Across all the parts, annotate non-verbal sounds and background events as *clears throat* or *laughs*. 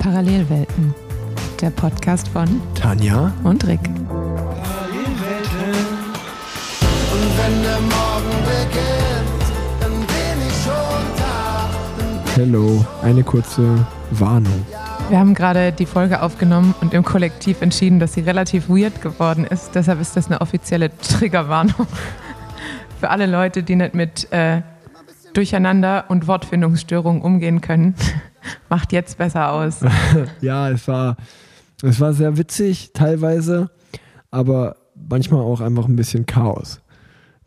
Parallelwelten, der Podcast von Tanja. und Rick. Und wenn der Morgen beginnt, dann bin ich schon da. Hello, eine kurze Warnung. Wir haben gerade die Folge aufgenommen und im Kollektiv entschieden, dass sie relativ weird geworden ist. Deshalb ist das eine offizielle Triggerwarnung *laughs* für alle Leute, die nicht mit äh, Durcheinander und Wortfindungsstörungen umgehen können. Macht jetzt besser aus. Ja, es war, es war sehr witzig teilweise, aber manchmal auch einfach ein bisschen Chaos.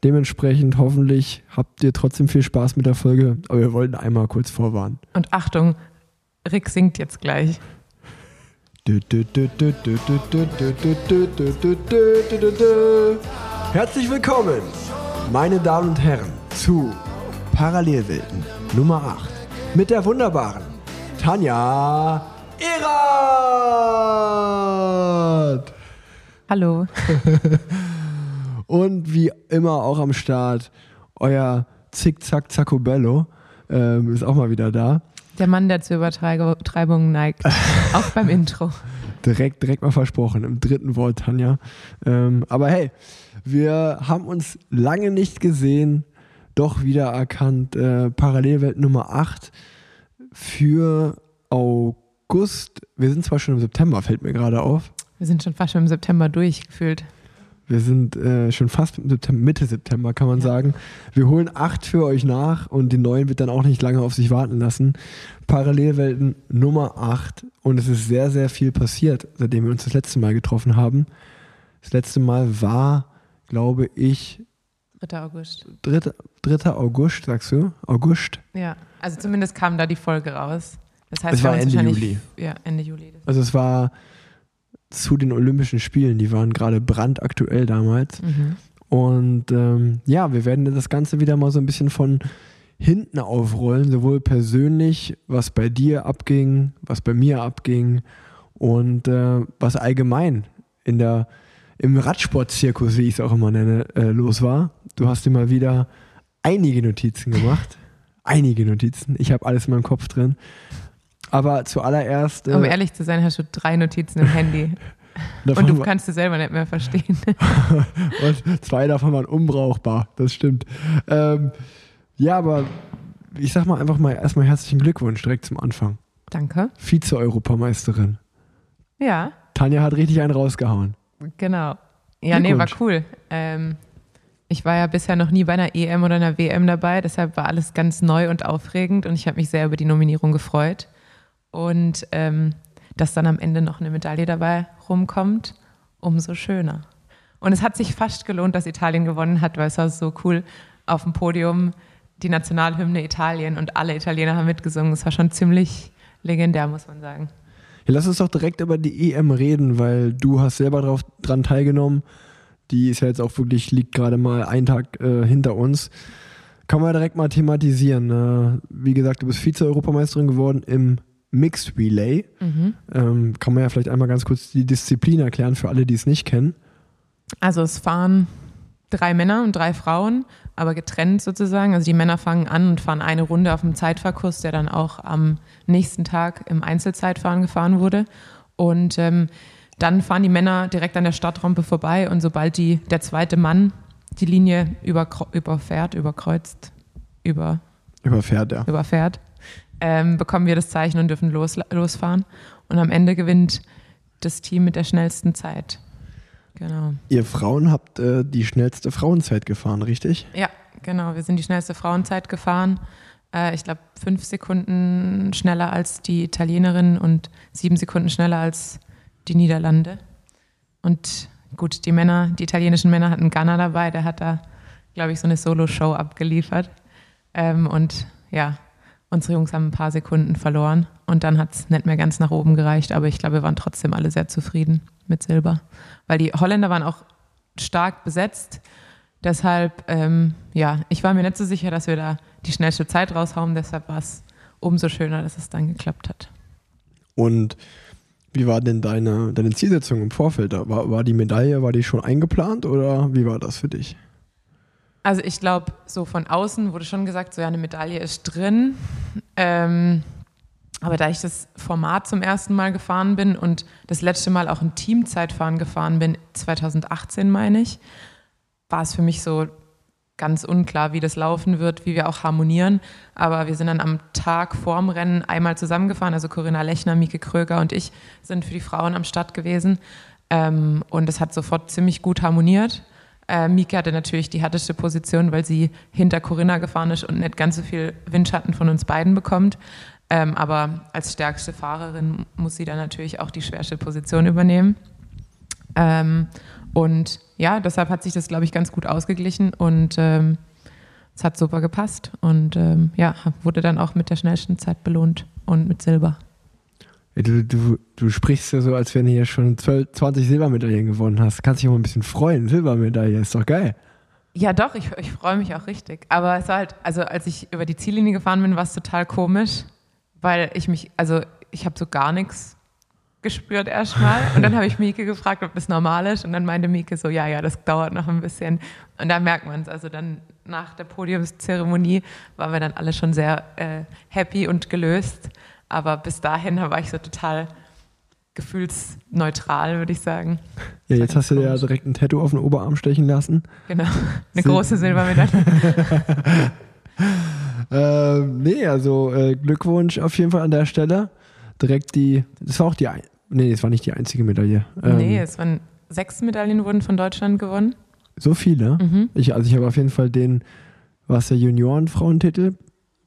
Dementsprechend hoffentlich habt ihr trotzdem viel Spaß mit der Folge, aber wir wollten einmal kurz vorwarnen. Und Achtung, Rick singt jetzt gleich. Herzlich willkommen, meine Damen und Herren, zu Parallelwelten Nummer 8 mit der wunderbaren Tanja Erath. Hallo. *laughs* Und wie immer auch am Start, euer Zickzack Zacobello ähm, ist auch mal wieder da. Der Mann, der zur Übertreibung neigt. *laughs* Auch beim Intro. Direkt, direkt mal versprochen, im dritten Wort, Tanja. Ähm, aber hey, wir haben uns lange nicht gesehen, doch wieder erkannt. Äh, Parallelwelt Nummer 8 für August. Wir sind zwar schon im September, fällt mir gerade auf. Wir sind schon fast schon im September durchgefühlt. Wir sind äh, schon fast im September, Mitte September, kann man Ja. sagen. Wir holen acht für euch nach und die neuen wird dann auch nicht lange auf sich warten lassen. Parallelwelten Nummer 8 und es ist sehr, sehr viel passiert, seitdem wir uns das letzte Mal getroffen haben. Das letzte Mal war, glaube ich, 3. August. 3. 3. August, sagst du? August? Ja, also zumindest kam da die Folge raus. Das heißt, Es war Ende Juli. Ja, Ende Juli. Also es war zu den Olympischen Spielen, die waren gerade brandaktuell damals. Mhm. Und ähm, ja, wir werden das Ganze wieder mal so ein bisschen von hinten aufrollen, sowohl persönlich, was bei dir abging, was bei mir abging und äh, was allgemein in der, im Radsportzirkus, wie ich es auch immer nenne, äh, los war. Du hast dir mal wieder einige Notizen gemacht. *laughs* einige Notizen. Ich habe alles in meinem Kopf drin. Aber zuallererst. äh, Um ehrlich zu sein, hast du drei Notizen im Handy. *laughs* Und du kannst es selber nicht mehr verstehen. *laughs* Und zwei davon waren unbrauchbar, das stimmt. Ähm, ja, aber ich sag mal einfach mal erstmal herzlichen Glückwunsch direkt zum Anfang. Danke. Vize-Europameisterin. Ja, Tanja hat richtig einen rausgehauen. genau. Ja, nee, war cool. Ähm, ich war ja bisher noch nie bei einer EM oder einer WM dabei, deshalb war alles ganz neu und aufregend und ich habe mich sehr über die Nominierung gefreut. Und ähm, dass dann am Ende noch eine Medaille dabei rumkommt, umso schöner. Und es hat sich fast gelohnt, dass Italien gewonnen hat, weil es war so cool auf dem Podium, die Nationalhymne Italien und alle Italiener haben mitgesungen. Es war schon ziemlich legendär, muss man sagen. Ja, lass uns doch direkt über die EM reden, weil du hast selber drauf, dran teilgenommen. Die ist ja jetzt auch wirklich, liegt gerade mal einen Tag äh, hinter uns. Kann man ja direkt mal thematisieren. Äh, wie gesagt, du bist Vize-Europameisterin geworden im Mixed Relay. Ähm, kann man ja vielleicht einmal ganz kurz die Disziplin erklären für alle, die es nicht kennen. Also es fahren drei Männer und drei Frauen, aber getrennt sozusagen. Also die Männer fangen an und fahren eine Runde auf dem Zeitfahrkurs, der dann auch am nächsten Tag im Einzelzeitfahren gefahren wurde. Und ähm, dann fahren die Männer direkt an der Startrampe vorbei und sobald die, der zweite Mann die Linie überkro- überfährt, überkreuzt, über, Überfährt, ja. überfährt, ähm, bekommen wir das Zeichen und dürfen los, losfahren. Und am Ende gewinnt das Team mit der schnellsten Zeit. Genau. Ihr Frauen habt äh, die schnellste Frauenzeit gefahren, richtig? Ja, genau. Wir sind die schnellste Frauenzeit gefahren. Äh, ich glaube, fünf Sekunden schneller als die Italienerin und sieben Sekunden schneller als die Niederlande. Und gut, die Männer, die italienischen Männer hatten Gunner dabei, der hat da, glaube ich, so eine Solo-Show abgeliefert. Ähm, und ja, unsere Jungs haben ein paar Sekunden verloren und dann hat es nicht mehr ganz nach oben gereicht, aber ich glaube, wir waren trotzdem alle sehr zufrieden mit Silber. Weil die Holländer waren auch stark besetzt. Deshalb, ähm, ja, ich war mir nicht so sicher, dass wir da die schnellste Zeit raushauen. Deshalb war es umso schöner, dass es dann geklappt hat. Und wie war denn deine, deine Zielsetzung im Vorfeld? War, war die Medaille, war die schon eingeplant oder wie war das für dich? Also ich glaube, so von außen wurde schon gesagt, so ja, eine Medaille ist drin. Ähm, aber da ich das Format zum ersten Mal gefahren bin und das letzte Mal auch ein Teamzeitfahren gefahren bin, 2018 meine ich, war es für mich so ganz unklar, wie das laufen wird, wie wir auch harmonieren. Aber wir sind dann am Tag vorm Rennen einmal zusammengefahren. Also Corinna Lechner, Mieke Kröger und ich sind für die Frauen am Start gewesen. Ähm, und es hat sofort ziemlich gut harmoniert. Äh, Mieke hatte natürlich die härteste Position, weil sie hinter Corinna gefahren ist und nicht ganz so viel Windschatten von uns beiden bekommt. Ähm, aber als stärkste Fahrerin muss sie dann natürlich auch die schwerste Position übernehmen. Ähm, und ja, deshalb hat sich das, glaube ich, ganz gut ausgeglichen und ähm, es hat super gepasst. Und ähm, ja, wurde dann auch mit der schnellsten Zeit belohnt und mit Silber. Du, du, du sprichst ja so, als wenn du hier schon 12, 20 Silbermedaillen gewonnen hast. Kannst dich auch mal ein bisschen freuen. Silbermedaille ist doch geil. Ja, doch, ich, ich freue mich auch richtig. Aber es war halt, also als ich über die Ziellinie gefahren bin, war es total komisch, weil ich mich, also ich habe so gar nichts gespürt erstmal. Und dann habe ich Mieke gefragt, ob das normal ist. Und dann meinte Mieke so, ja, ja, das dauert noch ein bisschen. Und da merkt man es. Also dann nach der Podiumszeremonie waren wir dann alle schon sehr äh, happy und gelöst. Aber bis dahin war ich so total gefühlsneutral, würde ich sagen. Ja, jetzt hast du dir ja direkt ein Tattoo auf den Oberarm stechen lassen. Genau, *laughs* eine Sil große Silbermedaille. *laughs* äh, nee, also äh, Glückwunsch auf jeden Fall an der Stelle. Direkt die, das war auch die, nee, es war nicht die einzige Medaille. Ähm, nee, es waren sechs Medaillen wurden von Deutschland gewonnen. So viele? Mhm. Ich, also ich habe auf jeden Fall den, was der Juniorenfrauentitel.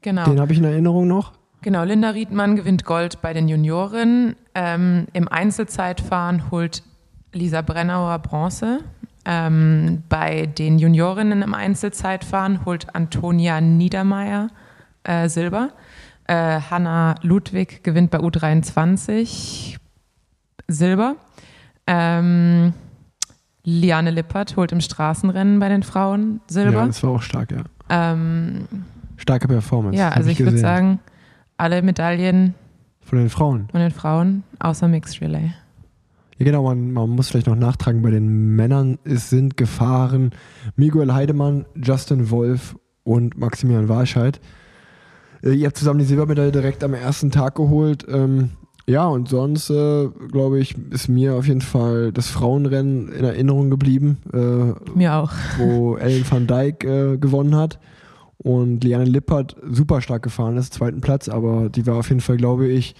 Genau. Den habe ich in Erinnerung noch. Genau, Linda Riedmann gewinnt Gold bei den Junioren. Ähm, Im Einzelzeitfahren holt Lisa Brennauer Bronze. Ähm, bei den Juniorinnen im Einzelzeitfahren holt Antonia Niedermeyer äh, Silber. Äh, Hanna Ludwig gewinnt bei U23 Silber. Ähm, Liane Lippert holt im Straßenrennen bei den Frauen Silber. Ja, das war auch stark, ja. Ähm, Starke Performance. Ja, also ich, ich würde sagen, alle Medaillen von den Frauen. Von den Frauen, außer Mixed Relay. Ja, genau, man, man muss vielleicht noch nachtragen, bei den Männern es sind gefahren Miguel Heidemann, Justin Wolf und Maximilian Warscheid. Äh, ihr habt zusammen die Silbermedaille direkt am ersten Tag geholt. Ähm, ja, und sonst, äh, glaube ich, ist mir auf jeden Fall das Frauenrennen in Erinnerung geblieben. Äh, mir auch. *laughs* Wo Ellen van Dijk äh, gewonnen hat und Liane Lippert super stark gefahren ist, zweiten Platz, aber die war auf jeden Fall, glaube ich,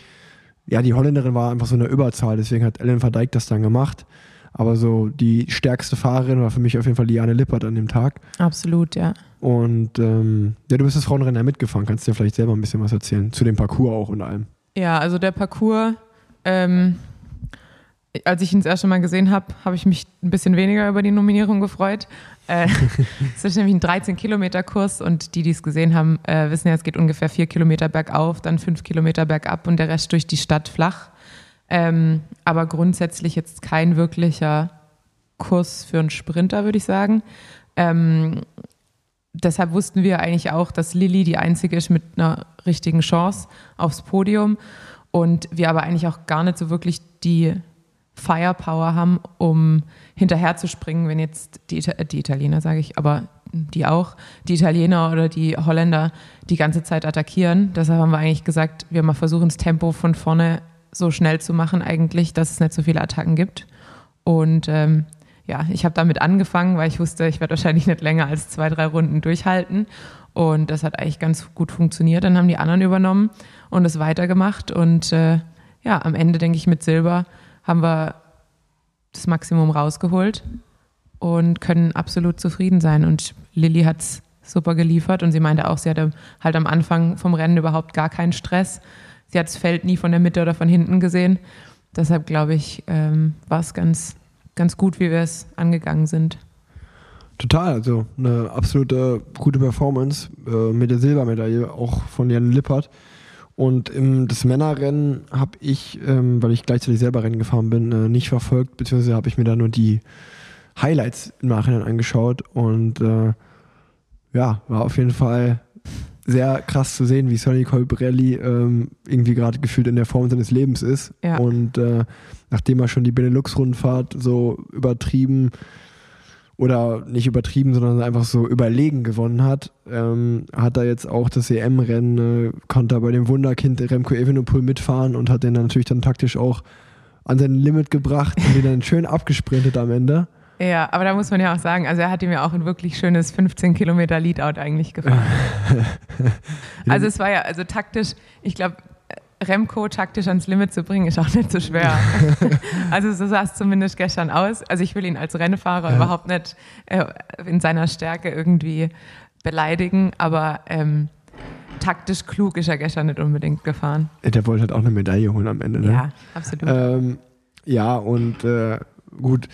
ja, die Holländerin war einfach so eine Überzahl, deswegen hat Ellen van Dijk das dann gemacht. Aber so die stärkste Fahrerin war für mich auf jeden Fall Liane Lippert an dem Tag. Absolut, ja. Und ähm, ja, du bist das Frauenrennen ja mitgefahren. Kannst du dir vielleicht selber ein bisschen was erzählen? Zu dem Parcours auch und allem. Ja, also der Parcours, ähm, als ich ihn das erste Mal gesehen habe, habe ich mich ein bisschen weniger über die Nominierung gefreut. Äh, *laughs* es ist nämlich ein 13-Kilometer-Kurs und die, die es gesehen haben, äh, wissen ja, es geht ungefähr vier Kilometer bergauf, dann fünf Kilometer bergab und der Rest durch die Stadt flach. Ähm, aber grundsätzlich jetzt kein wirklicher Kurs für einen Sprinter, würde ich sagen. Ähm, deshalb wussten wir eigentlich auch, dass Lilly die einzige ist mit einer richtigen Chance aufs Podium und wir aber eigentlich auch gar nicht so wirklich die Firepower haben, um hinterher zu springen, wenn jetzt die, die Italiener, sage ich, aber die auch, die Italiener oder die Holländer die ganze Zeit attackieren. Deshalb haben wir eigentlich gesagt, wir mal versuchen, das Tempo von vorne so schnell zu machen, eigentlich, dass es nicht so viele Attacken gibt. Und ähm, ja, ich habe damit angefangen, weil ich wusste, ich werde wahrscheinlich nicht länger als zwei, drei Runden durchhalten. Und das hat eigentlich ganz gut funktioniert. Dann haben die anderen übernommen und es weitergemacht. Und äh, ja, am Ende, denke ich, mit Silber haben wir das Maximum rausgeholt und können absolut zufrieden sein. Und Lilly hat es super geliefert und sie meinte auch, sie hatte halt am Anfang vom Rennen überhaupt gar keinen Stress. Sie hat das Feld nie von der Mitte oder von hinten gesehen. Deshalb glaube ich, ähm, war es ganz, ganz gut, wie wir es angegangen sind. Total, also eine absolute gute Performance äh, mit der Silbermedaille, auch von Jan Lippert. Und im, das Männerrennen habe ich, ähm, weil ich gleichzeitig selber Rennen gefahren bin, äh, nicht verfolgt, beziehungsweise habe ich mir da nur die Highlights im Nachhinein angeschaut. Und äh, ja, war auf jeden Fall sehr krass zu sehen, wie Sonny Colbrelli ähm, irgendwie gerade gefühlt in der Form seines Lebens ist. Ja. Und äh, nachdem er schon die Benelux-Rundfahrt so übertrieben oder nicht übertrieben, sondern einfach so überlegen gewonnen hat. Ähm, hat er jetzt auch das EM-Rennen, äh, konnte er bei dem Wunderkind Remco Evenepoel mitfahren und hat den dann natürlich dann taktisch auch an sein Limit gebracht und den dann schön abgesprintet am Ende. Ja, aber da muss man ja auch sagen, also er hat ihm ja auch ein wirklich schönes 15 Kilometer Leadout eigentlich gefahren. *laughs* also es war ja, also taktisch, ich glaube, Remco taktisch ans Limit zu bringen, ist auch nicht so schwer. *laughs* also so sah es zumindest gestern aus. Also ich will ihn als Rennfahrer ja. überhaupt nicht äh, in seiner Stärke irgendwie beleidigen, aber ähm, taktisch klug ist er gestern nicht unbedingt gefahren. Der wollte halt auch eine Medaille holen am Ende. Ne? Ja, absolut. Ähm, ja, und äh, gut,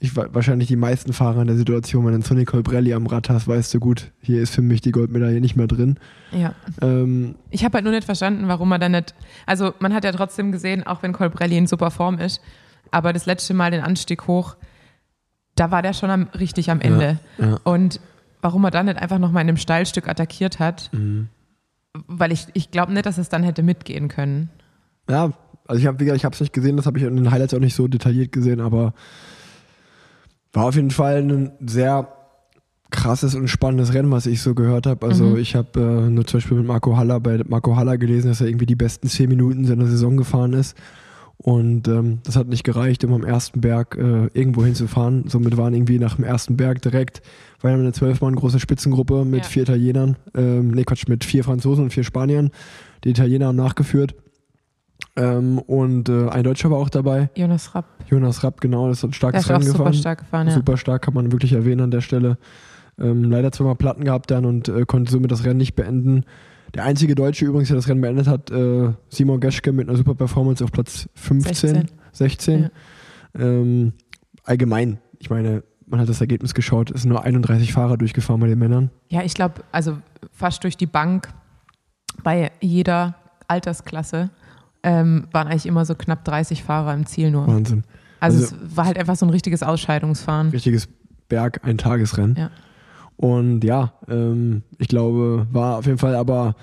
ich wahrscheinlich die meisten Fahrer in der Situation, wenn du Sonny Colbrelli am Rad hast, weißt du gut, hier ist für mich die Goldmedaille nicht mehr drin. Ja. Ähm, ich habe halt nur nicht verstanden, warum er dann nicht. Also man hat ja trotzdem gesehen, auch wenn Colbrelli in super Form ist, aber das letzte Mal den Anstieg hoch, da war der schon am, richtig am Ende. Ja, ja. Und warum er dann nicht einfach nochmal in einem Steilstück attackiert hat, mhm. weil ich, ich glaube nicht, dass es dann hätte mitgehen können. Ja, also ich habe ich habe es nicht gesehen, das habe ich in den Highlights auch nicht so detailliert gesehen, aber war auf jeden Fall ein sehr krasses und spannendes Rennen, was ich so gehört habe. Also mhm. ich habe äh, nur zum Beispiel mit Marco Haller bei Marco Haller gelesen, dass er irgendwie die besten zehn Minuten seiner Saison gefahren ist. Und ähm, das hat nicht gereicht, um am ersten Berg äh, irgendwo hinzufahren. Somit waren irgendwie nach dem ersten Berg direkt, weil wir eine zwölf Mann große Spitzengruppe mit ja. vier Italienern, ähm, nee Quatsch, mit vier Franzosen und vier Spaniern. Die Italiener haben nachgeführt. Ähm, und äh, ein Deutscher war auch dabei. Jonas Rapp. Jonas Rapp, genau, das hat ein starkes Der Rennen gefahren. Super stark gefahren, ja. Super stark, kann man wirklich erwähnen an der Stelle. Ähm, leider zweimal Platten gehabt dann und äh, konnte somit das Rennen nicht beenden. Der einzige Deutsche übrigens, der das Rennen beendet hat, äh, Simon Geschke mit einer super Performance auf Platz 15, 16. 16. Ja. Ähm, allgemein, ich meine, man hat das Ergebnis geschaut, es sind nur 31 Fahrer durchgefahren bei den Männern. Ja, ich glaube, also fast durch die Bank bei jeder Altersklasse ähm, waren eigentlich immer so knapp 30 Fahrer im Ziel nur. Wahnsinn. Also, also es war halt einfach so ein richtiges Ausscheidungsfahren. Richtiges Berg, ein Tagesrennen. Ja. Und ja, ähm, ich glaube, war auf jeden Fall aber,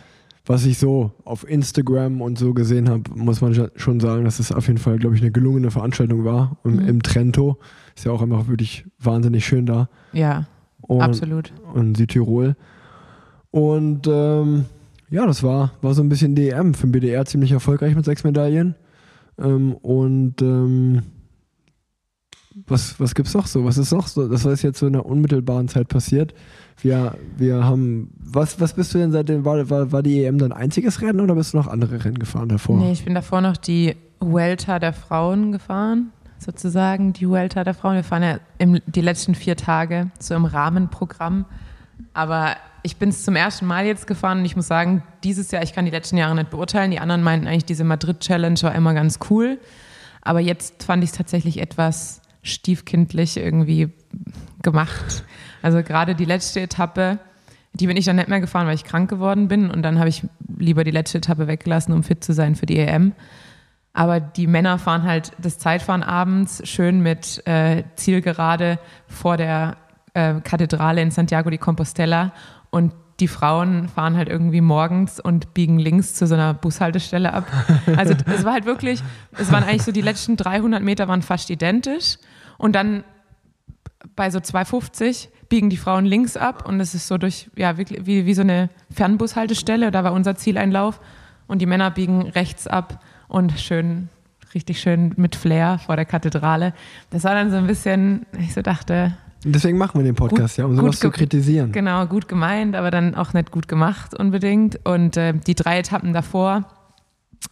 was ich so auf Instagram und so gesehen habe, muss man schon sagen, dass es auf jeden Fall, glaube ich, eine gelungene Veranstaltung war. Im, mhm. im Trento. Ist ja auch einfach wirklich wahnsinnig schön da. Ja, und, absolut. Und Südtirol. Und ähm, ja, das war, war so ein bisschen DM für den BDR ziemlich erfolgreich mit sechs Medaillen. Ähm, und ähm, was, was es noch so? Was ist noch so? Das ist jetzt so in der unmittelbaren Zeit passiert. Wir, wir haben, was, was bist du denn seitdem, war, war, war die EM dein einziges Rennen oder bist du noch andere Rennen gefahren davor? Nee, ich bin davor noch die Welter der Frauen gefahren, sozusagen, die Welter der Frauen. Wir fahren ja im, die letzten vier Tage so im Rahmenprogramm. Aber ich bin es zum ersten Mal jetzt gefahren und ich muss sagen, dieses Jahr, ich kann die letzten Jahre nicht beurteilen. Die anderen meinten eigentlich, diese Madrid-Challenge war immer ganz cool. Aber jetzt fand ich es tatsächlich etwas stiefkindlich irgendwie gemacht. Also gerade die letzte Etappe, die bin ich dann nicht mehr gefahren, weil ich krank geworden bin. Und dann habe ich lieber die letzte Etappe weggelassen, um fit zu sein für die EM. Aber die Männer fahren halt das Zeitfahren abends schön mit äh, Zielgerade vor der äh, Kathedrale in Santiago de Compostela und die Frauen fahren halt irgendwie morgens und biegen links zu so einer Bushaltestelle ab. *laughs* Also es war halt wirklich, es waren eigentlich so die letzten 300 Meter waren fast identisch und dann bei so 250 biegen die Frauen links ab und es ist so durch, ja, wirklich wie, wie so eine Fernbushaltestelle, da war unser Zieleinlauf und die Männer biegen rechts ab und schön, richtig schön mit Flair vor der Kathedrale. Das war dann so ein bisschen, ich so dachte, Deswegen machen wir den Podcast, gut, ja, um sowas zu kritisieren. Genau, gut gemeint, aber dann auch nicht gut gemacht unbedingt. Und äh, die drei Etappen davor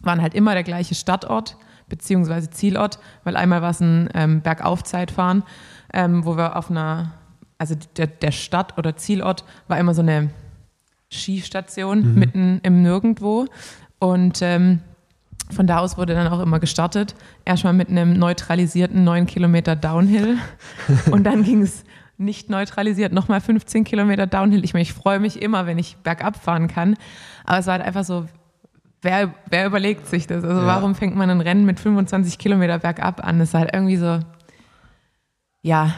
waren halt immer der gleiche Startort beziehungsweise Zielort, weil einmal war es ein ähm, Bergaufzeitfahren, ähm, wo wir auf einer, also der, der Stadt- oder Zielort war immer so eine Skistation mhm. mitten im Nirgendwo. Und ähm, von da aus wurde dann auch immer gestartet. Erstmal mit einem neutralisierten 9 Kilometer Downhill. *laughs* Und dann ging es nicht neutralisiert, nochmal 15 Kilometer Downhill. Ich, meine, ich freue mich immer, wenn ich bergab fahren kann. Aber es war halt einfach so, wer, wer überlegt sich das? Also ja. warum fängt man ein Rennen mit 25 Kilometer bergab an? Das ist halt irgendwie so, ja.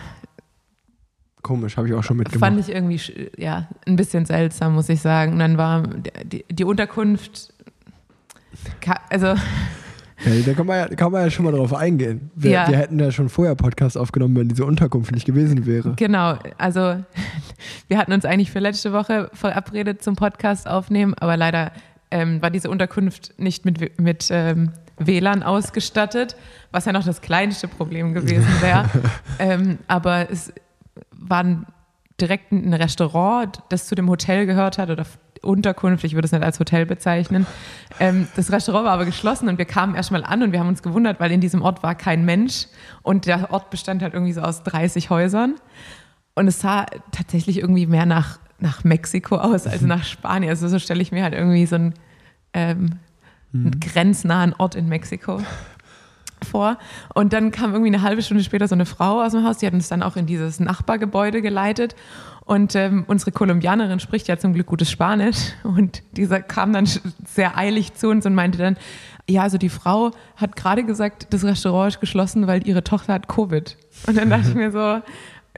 Komisch, habe ich auch schon mitgemacht. Fand ich irgendwie, ja, ein bisschen seltsam, muss ich sagen. Und dann war die, die Unterkunft also Okay, da kann man, ja, kann man ja schon mal drauf eingehen. Wir, Ja. wir hätten ja schon vorher Podcast aufgenommen, wenn diese Unterkunft nicht gewesen wäre. Genau, also wir hatten uns eigentlich für letzte Woche verabredet zum Podcast aufnehmen, aber leider ähm, war diese Unterkunft nicht mit, mit ähm, WLAN ausgestattet, was ja noch das kleinste Problem gewesen *laughs* wäre. ähm, aber es war ein- direkt ein Restaurant, das zu dem Hotel gehört hat oder Unterkunft, ich würde es nicht als Hotel bezeichnen. Ähm, das Restaurant war aber geschlossen und wir kamen erstmal an und wir haben uns gewundert, weil in diesem Ort war kein Mensch und der Ort bestand halt irgendwie so aus 30 Häusern. Und es sah tatsächlich irgendwie mehr nach, nach Mexiko aus als nach Spanien. Also so stelle ich mir halt irgendwie so einen, ähm, einen grenznahen Ort in Mexiko vor. Und dann kam irgendwie eine halbe Stunde später so eine Frau aus dem Haus, die hat uns dann auch in dieses Nachbargebäude geleitet. Und ähm, unsere Kolumbianerin spricht ja zum Glück gutes Spanisch. Und dieser kam dann sehr eilig zu uns und meinte dann, ja, also die Frau hat gerade gesagt, das Restaurant ist geschlossen, weil ihre Tochter hat Covid. Und dann dachte ich mir so,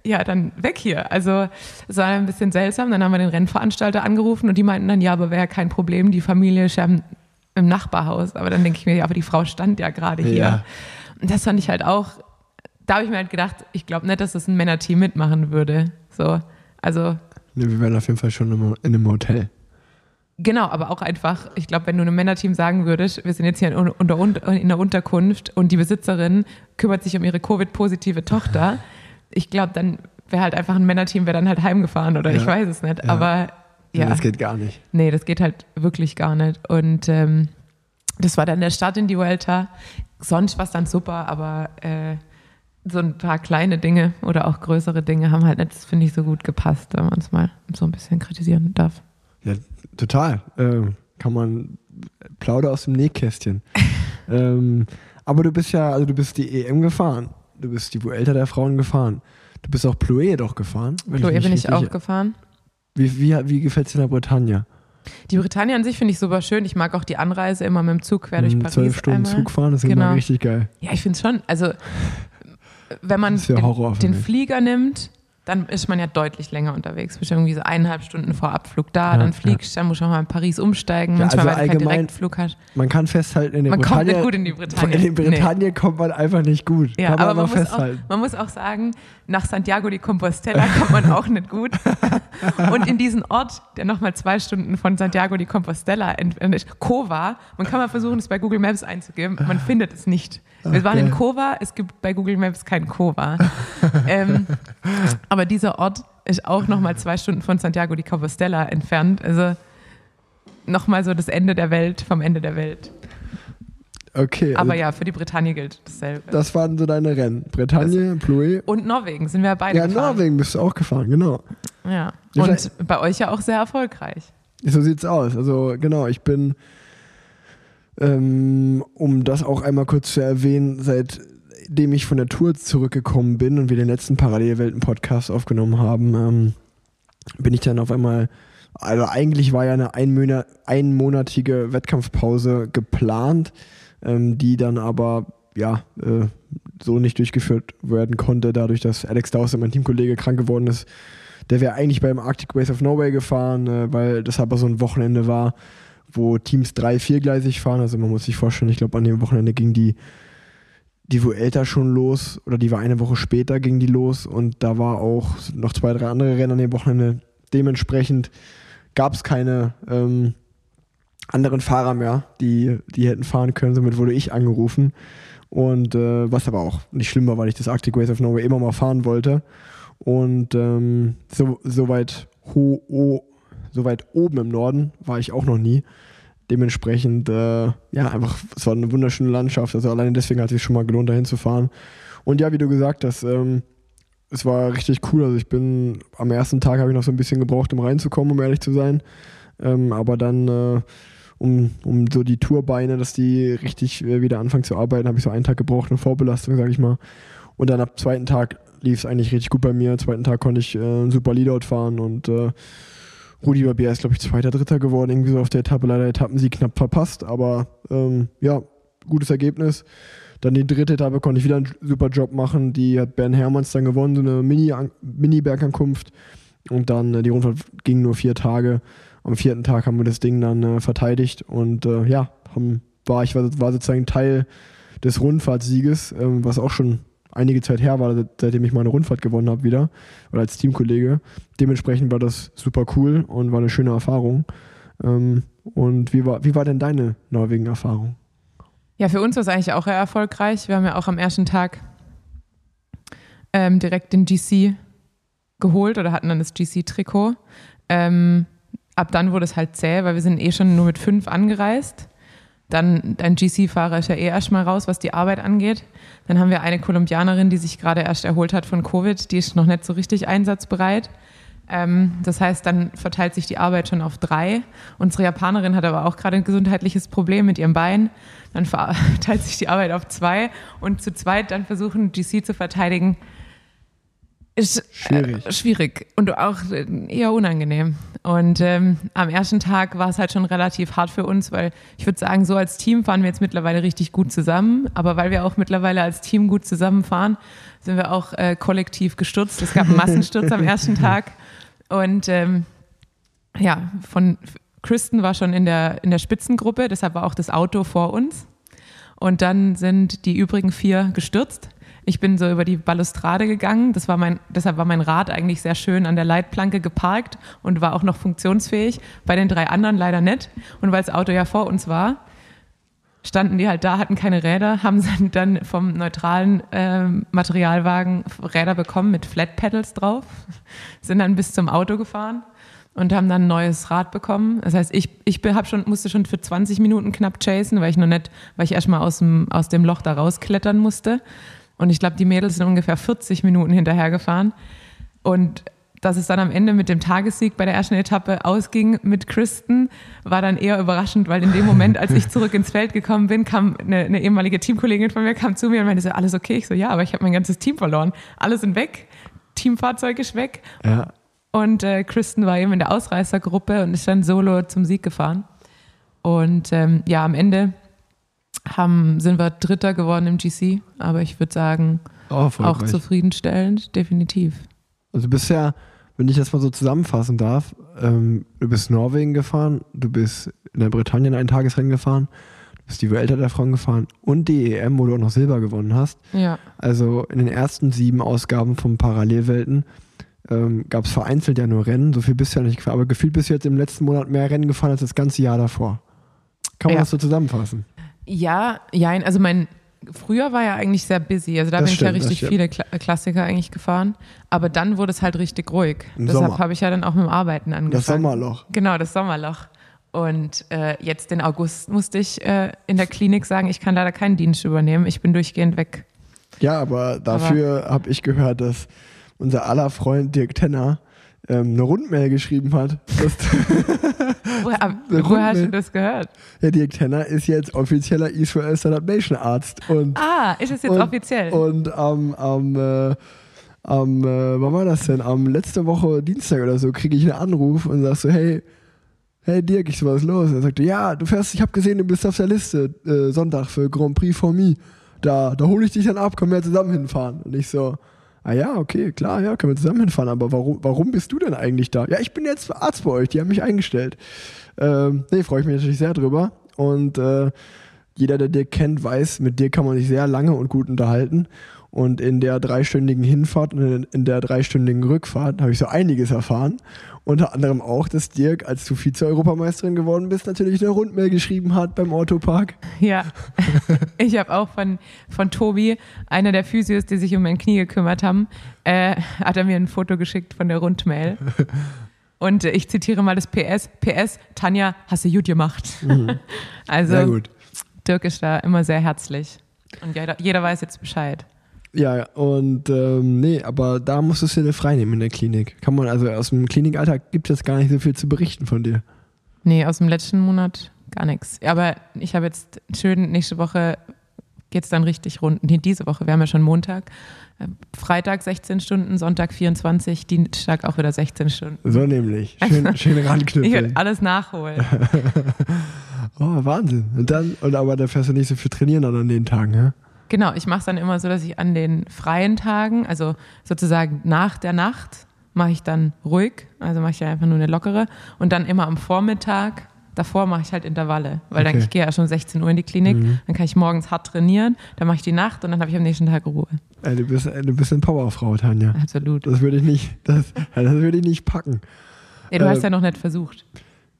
ja, dann weg hier. Also es war ein bisschen seltsam. Dann haben wir den Rennveranstalter angerufen und die meinten dann, ja, aber wäre kein Problem, die Familie ist ja im, im Nachbarhaus. Aber dann denke ich mir, ja, aber die Frau stand ja gerade hier. Ja. Und das fand ich halt auch, da habe ich mir halt gedacht, ich glaube nicht, dass das ein Männerteam mitmachen würde. So, also Ne, wir wären auf jeden Fall schon im- in einem Hotel. Genau, aber auch einfach, ich glaube, wenn du einem Männerteam sagen würdest, wir sind jetzt hier in, unter, in der Unterkunft und die Besitzerin kümmert sich um ihre Covid-positive Tochter, ich glaube, dann wäre halt einfach ein Männerteam, wäre dann halt heimgefahren oder ich Ja. weiß es nicht. Ja. Aber Ja. ja, Das geht gar nicht. nee, das geht halt wirklich gar nicht. Und ähm, das war dann der Start in die Vuelta. Sonst war es dann super, aber äh, so ein paar kleine Dinge oder auch größere Dinge haben halt nicht, das finde ich, so gut gepasst, wenn man es mal so ein bisschen kritisieren darf. Ja, total. Ähm, kann man plauder aus dem Nähkästchen. *laughs* ähm, aber du bist ja, also du bist die EM gefahren. Du bist die Vuelta der Frauen gefahren. Du bist auch Ploé doch gefahren. mich bin ich auch gefahren. Wie, wie, wie gefällt es dir in der Bretagne? Die Bretagne an sich finde ich super schön. Ich mag auch die Anreise immer mit dem Zug quer durch Hm, Paris. Zwölf Stunden einmal. Zug fahren, das ist Genau. immer richtig geil. Ja, ich finde es schon. Also, *laughs* wenn man den, den. Flieger nimmt, dann ist man ja deutlich länger unterwegs. Bist irgendwie so eineinhalb Stunden vor Abflug da, Ja, dann fliegst du, dann musst du auch mal in Paris umsteigen. Ja, Manchmal, also weil du keinen Direktflug hast. Man kann festhalten, in der Man kommt Bretagne, nicht gut in die Bretagne. in die Bretagne kommt man einfach nicht gut. Ja, kann man aber man mal muss, auch, festhalten. man muss auch sagen, nach Santiago de Compostela kommt man auch nicht gut. *laughs* Und in diesen Ort, der nochmal zwei Stunden von Santiago de Compostela entfernt ist, Cova, man kann mal versuchen, es bei Google Maps einzugeben, man findet es nicht. Wir waren in Okay. Cova, es gibt bei Google Maps kein Cova. *laughs* ähm, aber dieser Ort ist auch nochmal zwei Stunden von Santiago de Compostela entfernt. Also nochmal so das Ende der Welt vom Ende der Welt. Okay, Aber also ja, für die Bretagne gilt dasselbe. das waren so deine Rennen. Bretagne, Ploé. Und Norwegen sind wir beide Ja, gefahren. Norwegen bist du auch gefahren, genau. Ja. Ja, Und bei euch ja auch sehr erfolgreich. So sieht's aus. Also genau, ich bin, ähm, um das auch einmal kurz zu erwähnen, seitdem ich von der Tour zurückgekommen bin und wir den letzten Parallelwelten-Podcast aufgenommen haben, ähm, bin ich dann auf einmal, also eigentlich war ja eine einmonat, einmonatige Wettkampfpause geplant, ähm, die dann aber ja äh, so nicht durchgeführt werden konnte, dadurch, dass Alex Dawson, mein Teamkollege, krank geworden ist. Der wäre eigentlich beim Arctic Race of Norway gefahren, äh, weil das aber so ein Wochenende war, wo Teams drei, viergleisig fahren. Also man muss sich vorstellen, ich glaube, an dem Wochenende ging die, die Vuelta schon los oder die war eine Woche später ging die los und da war auch noch zwei, drei andere Rennen an dem Wochenende. Dementsprechend gab es keine ähm, anderen Fahrer mehr, die, die hätten fahren können. Somit wurde ich angerufen. Und äh, was aber auch nicht schlimm war, weil ich das Arctic Race of Norway immer mal fahren wollte. Und ähm, so, so, weit ho, o, so weit oben im Norden war ich auch noch nie. Dementsprechend, äh, ja, einfach, es war eine wunderschöne Landschaft. Also alleine deswegen hat es sich schon mal gelohnt, dahin zu fahren. Und ja, wie du gesagt hast, ähm, es war richtig cool. Also ich bin am ersten Tag habe ich noch so ein bisschen gebraucht, um reinzukommen, um ehrlich zu sein. Ähm, aber dann, äh, um, um so die Tourbeine, dass die richtig äh, wieder anfangen zu arbeiten, habe ich so einen Tag gebraucht, eine Vorbelastung, sage ich mal. Und dann ab zweiten Tag lief es eigentlich richtig gut bei mir. Am zweiten Tag konnte ich äh, einen super Leadout fahren und äh, Rudi Barbier ist, glaube ich, zweiter, dritter geworden, irgendwie so auf der Etappe. Leider Etappensieg knapp verpasst, aber ähm, ja, gutes Ergebnis. Dann die dritte Etappe konnte ich wieder einen super Job machen. Die hat Ben Hermanns dann gewonnen, so eine Mini- Mini-Bergankunft. und dann äh, die Rundfahrt ging nur vier Tage. Am vierten Tag haben wir das Ding dann äh, verteidigt und äh, ja, haben war. Ich war, war sozusagen Teil des Rundfahrtsieges, ähm, was auch schon einige Zeit her war, seitdem ich mal eine Rundfahrt gewonnen habe wieder oder als Teamkollege. Dementsprechend war das super cool und war eine schöne Erfahrung. Ähm, und wie war, wie war denn deine Norwegen-Erfahrung? Ja, für uns war es eigentlich auch erfolgreich. Wir haben ja auch am ersten Tag ähm, direkt den GC geholt oder hatten dann das GC-Trikot. Ähm, ab dann wurde es halt zäh, weil wir sind eh schon nur mit fünf angereist. Dann dein GC-Fahrer ist ja eh erstmal raus, was die Arbeit angeht. Dann haben wir eine Kolumbianerin, die sich gerade erst erholt hat von Covid, die ist noch nicht so richtig einsatzbereit. Ähm, das heißt, dann verteilt sich die Arbeit schon auf drei. Unsere Japanerin hat aber auch gerade ein gesundheitliches Problem mit ihrem Bein. Dann verteilt sich die Arbeit auf zwei und zu zweit dann versuchen, GC zu verteidigen ist schwierig. Äh, schwierig und auch eher unangenehm. Und ähm, am ersten Tag war es halt schon relativ hart für uns, weil ich würde sagen, so als Team fahren wir jetzt mittlerweile richtig gut zusammen. Aber weil wir auch mittlerweile als Team gut zusammenfahren, sind wir auch äh, kollektiv gestürzt. Es gab einen Massensturz am ersten Tag. Und ähm, ja, von Kristen war schon in der, in der Spitzengruppe, deshalb war auch das Auto vor uns. Und dann sind die übrigen vier gestürzt. Ich bin so über die Balustrade gegangen. Das war mein, deshalb war mein Rad eigentlich sehr schön an der Leitplanke geparkt und war auch noch funktionsfähig. Bei den drei anderen leider nicht. Und weil das Auto ja vor uns war, standen die halt da, hatten keine Räder, haben dann vom neutralen äh, Materialwagen Räder bekommen mit Flat Pedals drauf, sind dann bis zum Auto gefahren und haben dann ein neues Rad bekommen. Das heißt, ich, ich hab schon, musste schon für 20 Minuten knapp chasen, weil ich noch nicht, weil ich erstmal aus dem, aus dem Loch da rausklettern musste. Und ich glaube, die Mädels sind ungefähr 40 Minuten hinterhergefahren. Und dass es dann am Ende mit dem Tagessieg bei der ersten Etappe ausging mit Kristen, war dann eher überraschend, weil in dem Moment, als ich zurück ins Feld gekommen bin, kam eine, eine ehemalige Teamkollegin von mir, kam zu mir und meinte so, alles okay? Ich so, ja, aber ich habe mein ganzes Team verloren. Alle sind weg, Teamfahrzeug ist weg. Ja. Und äh, Kristen war eben in der Ausreißergruppe und ist dann solo zum Sieg gefahren. Und ähm, ja, am Ende haben, sind wir Dritter geworden im GC, aber ich würde sagen, oh, auch zufriedenstellend, definitiv. Also bisher, wenn ich das mal so zusammenfassen darf, ähm, du bist Norwegen gefahren, du bist in der Britannien ein Tagesrennen gefahren, du bist die Vuelta der Frauen gefahren und die EM, wo du auch noch Silber gewonnen hast. Ja. Also in den ersten sieben Ausgaben von Parallelwelten ähm, gab es vereinzelt ja nur Rennen, so viel bist du ja nicht gefahren, aber gefühlt bist du jetzt im letzten Monat mehr Rennen gefahren als das ganze Jahr davor. Kann man ja. das so zusammenfassen? Ja, ja, also mein früher war ja eigentlich sehr busy, also da das bin stimmt, ich ja richtig viele Kla Klassiker eigentlich gefahren, aber dann wurde es halt richtig ruhig. Im Deshalb habe ich ja dann auch mit dem Arbeiten angefangen. Das Sommerloch. Genau, das Sommerloch. Und äh, jetzt in August musste ich äh, in der Klinik sagen, ich kann leider keinen Dienst übernehmen, ich bin durchgehend weg. Ja, aber dafür habe ich gehört, dass unser aller Freund Dirk Tenner ähm, eine Rundmail geschrieben hat. *laughs* woher, woher hast du das gehört? Ja, Dirk Tenner ist jetzt offizieller Israel Startup Nation Arzt. Und, ah, ist es jetzt und, offiziell? Und am, am, äh, am äh, wann war das denn? Am letzte Woche Dienstag oder so kriege ich einen Anruf und sag so, hey, hey Dirk, ich so, was ist los? Er sagte, ja, du fährst, ich habe gesehen, du bist auf der Liste äh, Sonntag für Grand Prix for Me. Da, da hole ich dich dann ab, können wir zusammen hinfahren. Und ich so, Ah ja, okay, klar, ja, können wir zusammen hinfahren. Aber warum, warum bist du denn eigentlich da? Ja, ich bin jetzt Arzt bei euch, die haben mich eingestellt. Ähm, nee, freue ich mich natürlich sehr drüber. Und äh, jeder, der dir kennt, weiß, mit dir kann man sich sehr lange und gut unterhalten. Und in der dreistündigen Hinfahrt und in der dreistündigen Rückfahrt habe ich so einiges erfahren. Unter anderem auch, dass Dirk, als du Vize-Europameisterin geworden bist, natürlich eine Rundmail geschrieben hat beim Autopark. Ja, *laughs* ich habe auch von, von Tobi, einer der Physios, die sich um mein Knie gekümmert haben, äh, hat er mir ein Foto geschickt von der Rundmail. *laughs* Und äh, ich zitiere mal das PS. PS, Tanja, hast du gut gemacht. Mhm. *laughs* Also, sehr gut. Dirk ist da immer sehr herzlich. Und jeder, jeder weiß jetzt Bescheid. Ja, und ähm, nee, aber da musstest du dir frei nehmen in der Klinik. Kann man, also aus dem Klinikalltag gibt es gar nicht so viel zu berichten von dir. Nee, aus dem letzten Monat gar nichts. Aber ich habe jetzt schön, nächste Woche geht es dann richtig rund. Nee, diese Woche, wir haben ja schon Montag. Freitag 16 Stunden, Sonntag 24, Dienstag auch wieder 16 Stunden. So nämlich. Schön, schön ranknüpfeln. Ich werde alles nachholen. *laughs* oh, Wahnsinn. Und dann, und aber da fährst du nicht so viel trainieren an den Tagen, ja? Genau, ich mache es dann immer so, dass ich an den freien Tagen, also sozusagen nach der Nacht, mache ich dann ruhig, also mache ich einfach nur eine lockere und dann immer am Vormittag davor mache ich halt Intervalle, weil dann Okay. ich gehe ja schon 16 Uhr in die Klinik, Mhm. dann kann ich morgens hart trainieren, dann mache ich die Nacht und dann habe ich am nächsten Tag Ruhe. Ey, du, bist, du bist eine Powerfrau, Tanja. Absolut. Das würde ich nicht, das, das würde ich nicht packen. Ja, du Äh, hast ja noch nicht versucht.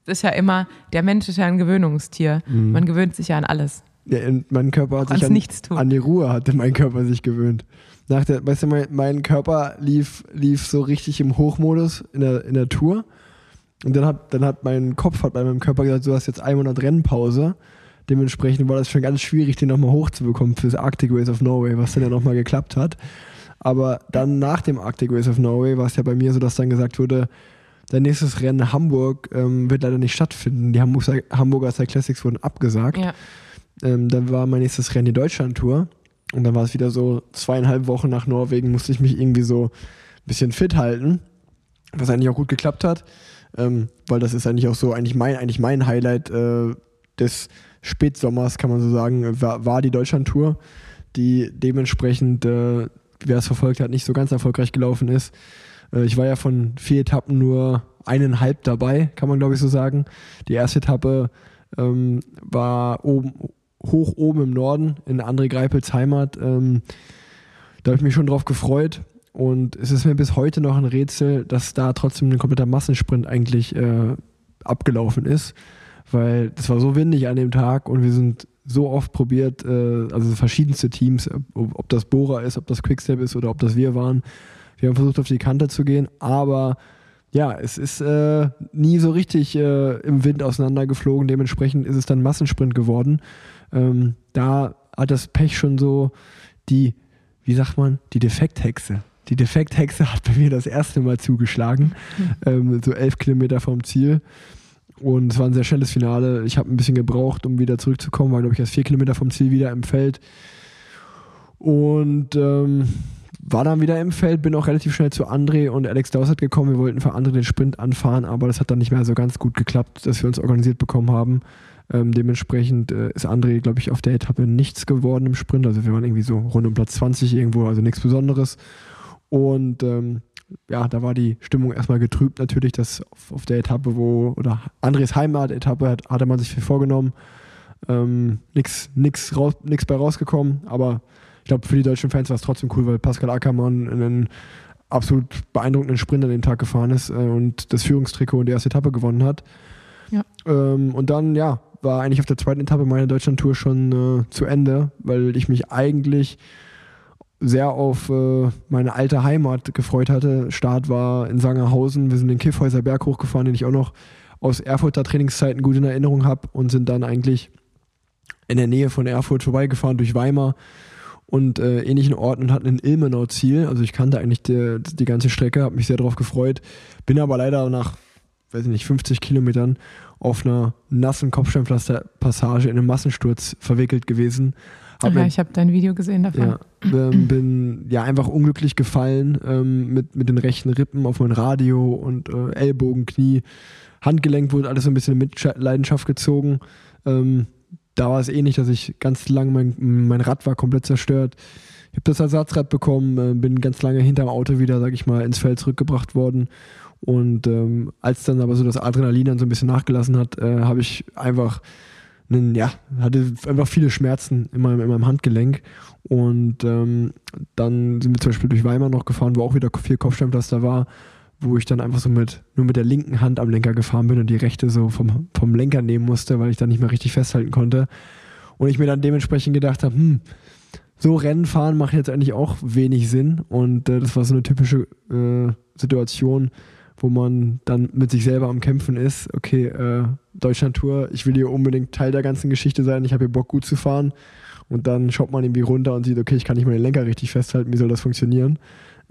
Das ist ja immer, der Mensch ist ja ein Gewöhnungstier. Mhm. Man gewöhnt sich ja an alles. Ja, mein Körper hat sich an, an die Ruhe hatte mein Körper sich gewöhnt. Nach der, weißt du, mein, mein Körper lief, lief so richtig im Hochmodus in der, in der Tour. Und dann hat, dann hat mein Kopf hat bei meinem Körper gesagt, du hast jetzt ein Monat Rennpause. Dementsprechend war das schon ganz schwierig, den nochmal hochzubekommen fürs Arctic Race of Norway, was dann ja nochmal geklappt hat. Aber dann nach dem Arctic Race of Norway war es ja bei mir so, dass dann gesagt wurde, dein nächstes Rennen Hamburg ähm, wird leider nicht stattfinden. Die Hamburg, Hamburger Cyclassics wurden abgesagt. Ja. Ähm, dann war mein nächstes Rennen die Deutschland-Tour. Und dann war es wieder so zweieinhalb Wochen nach Norwegen, musste ich mich irgendwie so ein bisschen fit halten. Was eigentlich auch gut geklappt hat. Ähm, weil das ist eigentlich auch so, eigentlich mein, eigentlich mein Highlight äh, des Spätsommers, kann man so sagen, war, war die Deutschland-Tour, die dementsprechend, äh, wer es verfolgt hat, nicht so ganz erfolgreich gelaufen ist. Äh, ich war ja von vier Etappen nur eineinhalb dabei, kann man glaube ich so sagen. Die erste Etappe ähm, war oben, hoch oben im Norden, in André Greipels Heimat. Ähm, da habe ich mich schon drauf gefreut. Und es ist mir bis heute noch ein Rätsel, dass da trotzdem ein kompletter Massensprint eigentlich äh, abgelaufen ist. Weil es war so windig an dem Tag und wir sind so oft probiert, äh, also verschiedenste Teams, ob, das Bora ist, ob das Quickstep ist oder ob das wir waren. Wir haben versucht, auf die Kante zu gehen, aber ja, es ist äh, nie so richtig äh, im Wind auseinandergeflogen. Dementsprechend ist es dann Massensprint geworden. Ähm, da hat das Pech schon so die, wie sagt man, die Defekthexe. Die Defekthexe hat bei mir das erste Mal zugeschlagen, ähm, so elf Kilometer vom Ziel. Und es war ein sehr schnelles Finale. Ich habe ein bisschen gebraucht, um wieder zurückzukommen, war, glaube ich, erst vier Kilometer vom Ziel wieder im Feld. Und ähm, war dann wieder im Feld, bin auch relativ schnell zu André und Alex Dowsett gekommen. Wir wollten für André den Sprint anfahren, aber das hat dann nicht mehr so ganz gut geklappt, dass wir uns organisiert bekommen haben. Ähm, dementsprechend äh, ist André, glaube ich, auf der Etappe nichts geworden im Sprint. Also wir waren irgendwie so rund um Platz 20 irgendwo, also nichts Besonderes. Und ähm, ja, da war die Stimmung erstmal getrübt natürlich, dass auf, auf der Etappe, wo, oder Andres Heimat-Etappe hat, hatte man sich viel vorgenommen. Ähm, nix, nix, raus, nix bei rausgekommen, aber ich glaube, für die deutschen Fans war es trotzdem cool, weil Pascal Ackermann einen absolut beeindruckenden Sprint an dem Tag gefahren ist äh, und das Führungstrikot in der ersten Etappe gewonnen hat. Ja. Ähm, und dann, ja, war eigentlich auf der zweiten Etappe meine Deutschland-Tour schon äh, zu Ende, weil ich mich eigentlich sehr auf äh, meine alte Heimat gefreut hatte. Start war in Sangerhausen. Wir sind den Kiffhäuser Berg hochgefahren, den ich auch noch aus Erfurter Trainingszeiten gut in Erinnerung habe und sind dann eigentlich in der Nähe von Erfurt vorbeigefahren durch Weimar und äh, ähnlichen Orten und hatten ein Ilmenau Ziel. Also ich kannte eigentlich die, die ganze Strecke, habe mich sehr darauf gefreut. Bin aber leider nach, weiß ich nicht, 50 Kilometern auf einer nassen Kopfsteinpflasterpassage in einem Massensturz verwickelt gewesen. Hab ja, ich habe dein Video gesehen davon. ja, ähm, bin ja einfach unglücklich gefallen ähm, mit, mit den rechten Rippen auf mein Radio und äh, Ellbogen, Knie, Handgelenk wurde alles so ein bisschen in Mitleidenschaft gezogen. Ähm, da war es ähnlich, dass ich ganz lange, mein, mein Rad war komplett zerstört. Ich habe das Ersatzrad bekommen, äh, bin ganz lange hinterm Auto wieder, sag ich mal, ins Feld zurückgebracht worden. Und ähm, als dann aber so das Adrenalin dann so ein bisschen nachgelassen hat, äh, habe ich einfach einen, ja, hatte einfach viele Schmerzen in meinem, in meinem Handgelenk. Und ähm, dann sind wir zum Beispiel durch Weimar noch gefahren, wo auch wieder viel Kopfsteinpflaster war, wo ich dann einfach so mit, nur mit der linken Hand am Lenker gefahren bin und die rechte so vom, vom Lenker nehmen musste, weil ich dann nicht mehr richtig festhalten konnte. Und ich mir dann dementsprechend gedacht habe, hm, so Rennen fahren macht jetzt eigentlich auch wenig Sinn. Und äh, das war so eine typische äh, Situation, wo man dann mit sich selber am Kämpfen ist. Okay, äh, Deutschland-Tour, ich will hier unbedingt Teil der ganzen Geschichte sein, ich habe hier Bock gut zu fahren. Und dann schaut man irgendwie runter und sieht, okay, ich kann nicht mal den Lenker richtig festhalten, wie soll das funktionieren?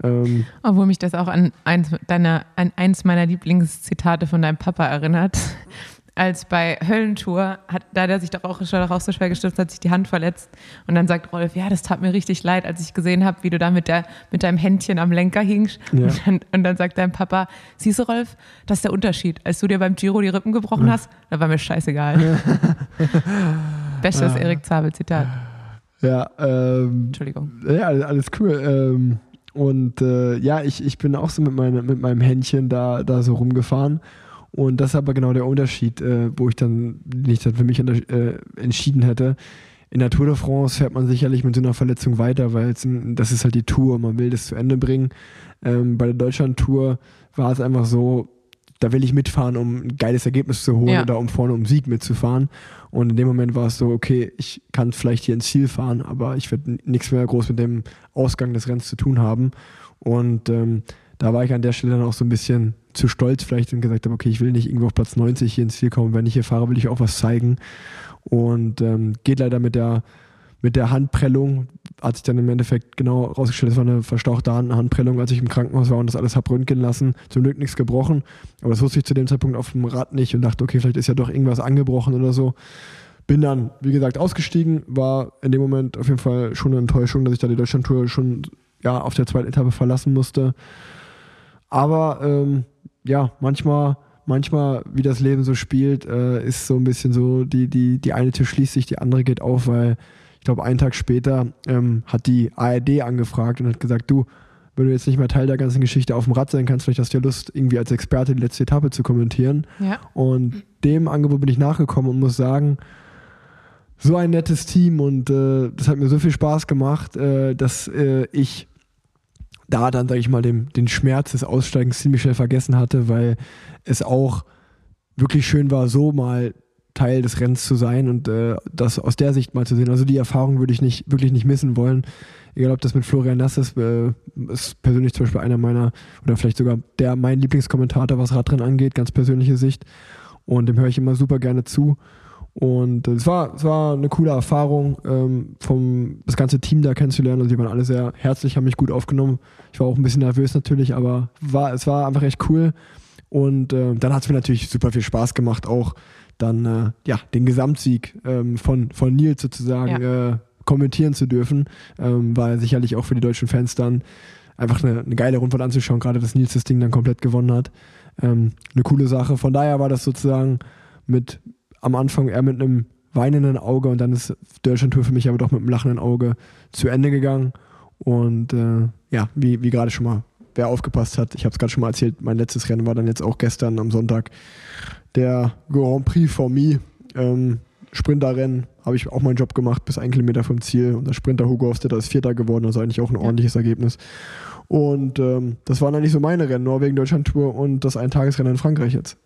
Ähm, Obwohl mich das auch an eins, deiner, an eins meiner Lieblingszitate von deinem Papa erinnert. Als bei Höllentour, hat, da hat er sich doch auch, schon auch so schwer gestürzt, hat sich die Hand verletzt. Und dann sagt Rolf, ja, das tat mir richtig leid, als ich gesehen habe, wie du da mit, der, mit deinem Händchen am Lenker hingst. Ja. Und, dann, und dann sagt dein Papa, siehst du, Rolf, das ist der Unterschied. Als du dir beim Giro die Rippen gebrochen hast, da war mir scheißegal. *laughs* Bestes Erik Zabel-Zitat. ja, ähm, Entschuldigung. Ja, alles cool. Ähm, und äh, ja, ich, ich bin auch so mit, meine, mit meinem Händchen da, da so rumgefahren. Und das ist aber genau der Unterschied, äh, wo ich dann nicht für mich äh, entschieden hätte. In der Tour de France fährt man sicherlich mit so einer Verletzung weiter, weil das ist halt die Tour, man will das zu Ende bringen. Ähm, bei der Deutschland-Tour war es einfach so, da will ich mitfahren, um ein geiles Ergebnis zu holen ja. oder um vorne um Sieg mitzufahren. Und in dem Moment war es so, okay, ich kann vielleicht hier ins Ziel fahren, aber ich werde nichts mehr groß mit dem Ausgang des Rennens zu tun haben. Und ähm, da war ich an der Stelle dann auch so ein bisschen zu stolz vielleicht und gesagt habe, okay, ich will nicht irgendwo auf Platz 90 hier ins Ziel kommen. Wenn ich hier fahre, will ich auch was zeigen. Und ähm, geht leider mit der, mit der Handprellung, hat sich dann im Endeffekt genau rausgestellt, es war eine verstauchte Handprellung, als ich im Krankenhaus war und das alles habe röntgen lassen. Zum Glück nichts gebrochen, aber das wusste ich zu dem Zeitpunkt auf dem Rad nicht und dachte, okay, vielleicht ist ja doch irgendwas angebrochen oder so. Bin dann, wie gesagt, ausgestiegen, war in dem Moment auf jeden Fall schon eine Enttäuschung, dass ich da die Deutschlandtour schon ja, auf der zweiten Etappe verlassen musste. Aber ähm, ja, manchmal, manchmal, wie das Leben so spielt, äh, ist so ein bisschen so, die, die, die eine Tür schließt sich, die andere geht auf, weil ich glaube, einen Tag später ähm, hat die ARD angefragt und hat gesagt, du, wenn du jetzt nicht mehr Teil der ganzen Geschichte auf dem Rad sein kannst, vielleicht hast du ja Lust, irgendwie als Experte die letzte Etappe zu kommentieren. Ja. Und dem Angebot bin ich nachgekommen und muss sagen, so ein nettes Team und äh, das hat mir so viel Spaß gemacht, äh, dass äh, ich da dann, sage ich mal, den, den Schmerz des Aussteigens ziemlich schnell vergessen hatte, weil es auch wirklich schön war, so mal Teil des Rennens zu sein und äh, das aus der Sicht mal zu sehen. Also die Erfahrung würde ich nicht, wirklich nicht missen wollen. Egal, ob das mit Florian Nass ist, äh, ist persönlich zum Beispiel einer meiner, oder vielleicht sogar der mein Lieblingskommentator, was Radrennen angeht, ganz persönliche Sicht. Und dem höre ich immer super gerne zu. Und es war, es war eine coole Erfahrung, ähm, vom, das ganze Team da kennenzulernen. Also die waren alle sehr herzlich, haben mich gut aufgenommen. Ich war auch ein bisschen nervös natürlich, aber war, es war einfach echt cool. Und äh, dann hat es mir natürlich super viel Spaß gemacht, auch dann äh, ja, den Gesamtsieg ähm, von, von Nils sozusagen ja. äh, kommentieren zu dürfen. Ähm, war sicherlich auch für die deutschen Fans dann einfach eine, eine geile Rundfahrt anzuschauen, gerade dass Nils das Ding dann komplett gewonnen hat. Ähm, eine coole Sache. Von daher war das sozusagen mit am Anfang eher mit einem weinenden Auge und dann ist Deutschland Tour für mich aber doch mit einem lachenden Auge zu Ende gegangen. Und äh, ja, wie, wie gerade schon mal, wer aufgepasst hat, ich habe es gerade schon mal erzählt, mein letztes Rennen war dann jetzt auch gestern am Sonntag der Grand Prix for Me. Ähm, Sprinterrennen habe ich auch meinen Job gemacht, bis ein Kilometer vom Ziel. Und der Sprinter Hugo Hofstetter ist Vierter geworden, also eigentlich auch ein ordentliches Ergebnis. Und ähm, das waren eigentlich so meine Rennen, Norwegen, Deutschland Tour und das Eintagesrennen in Frankreich jetzt.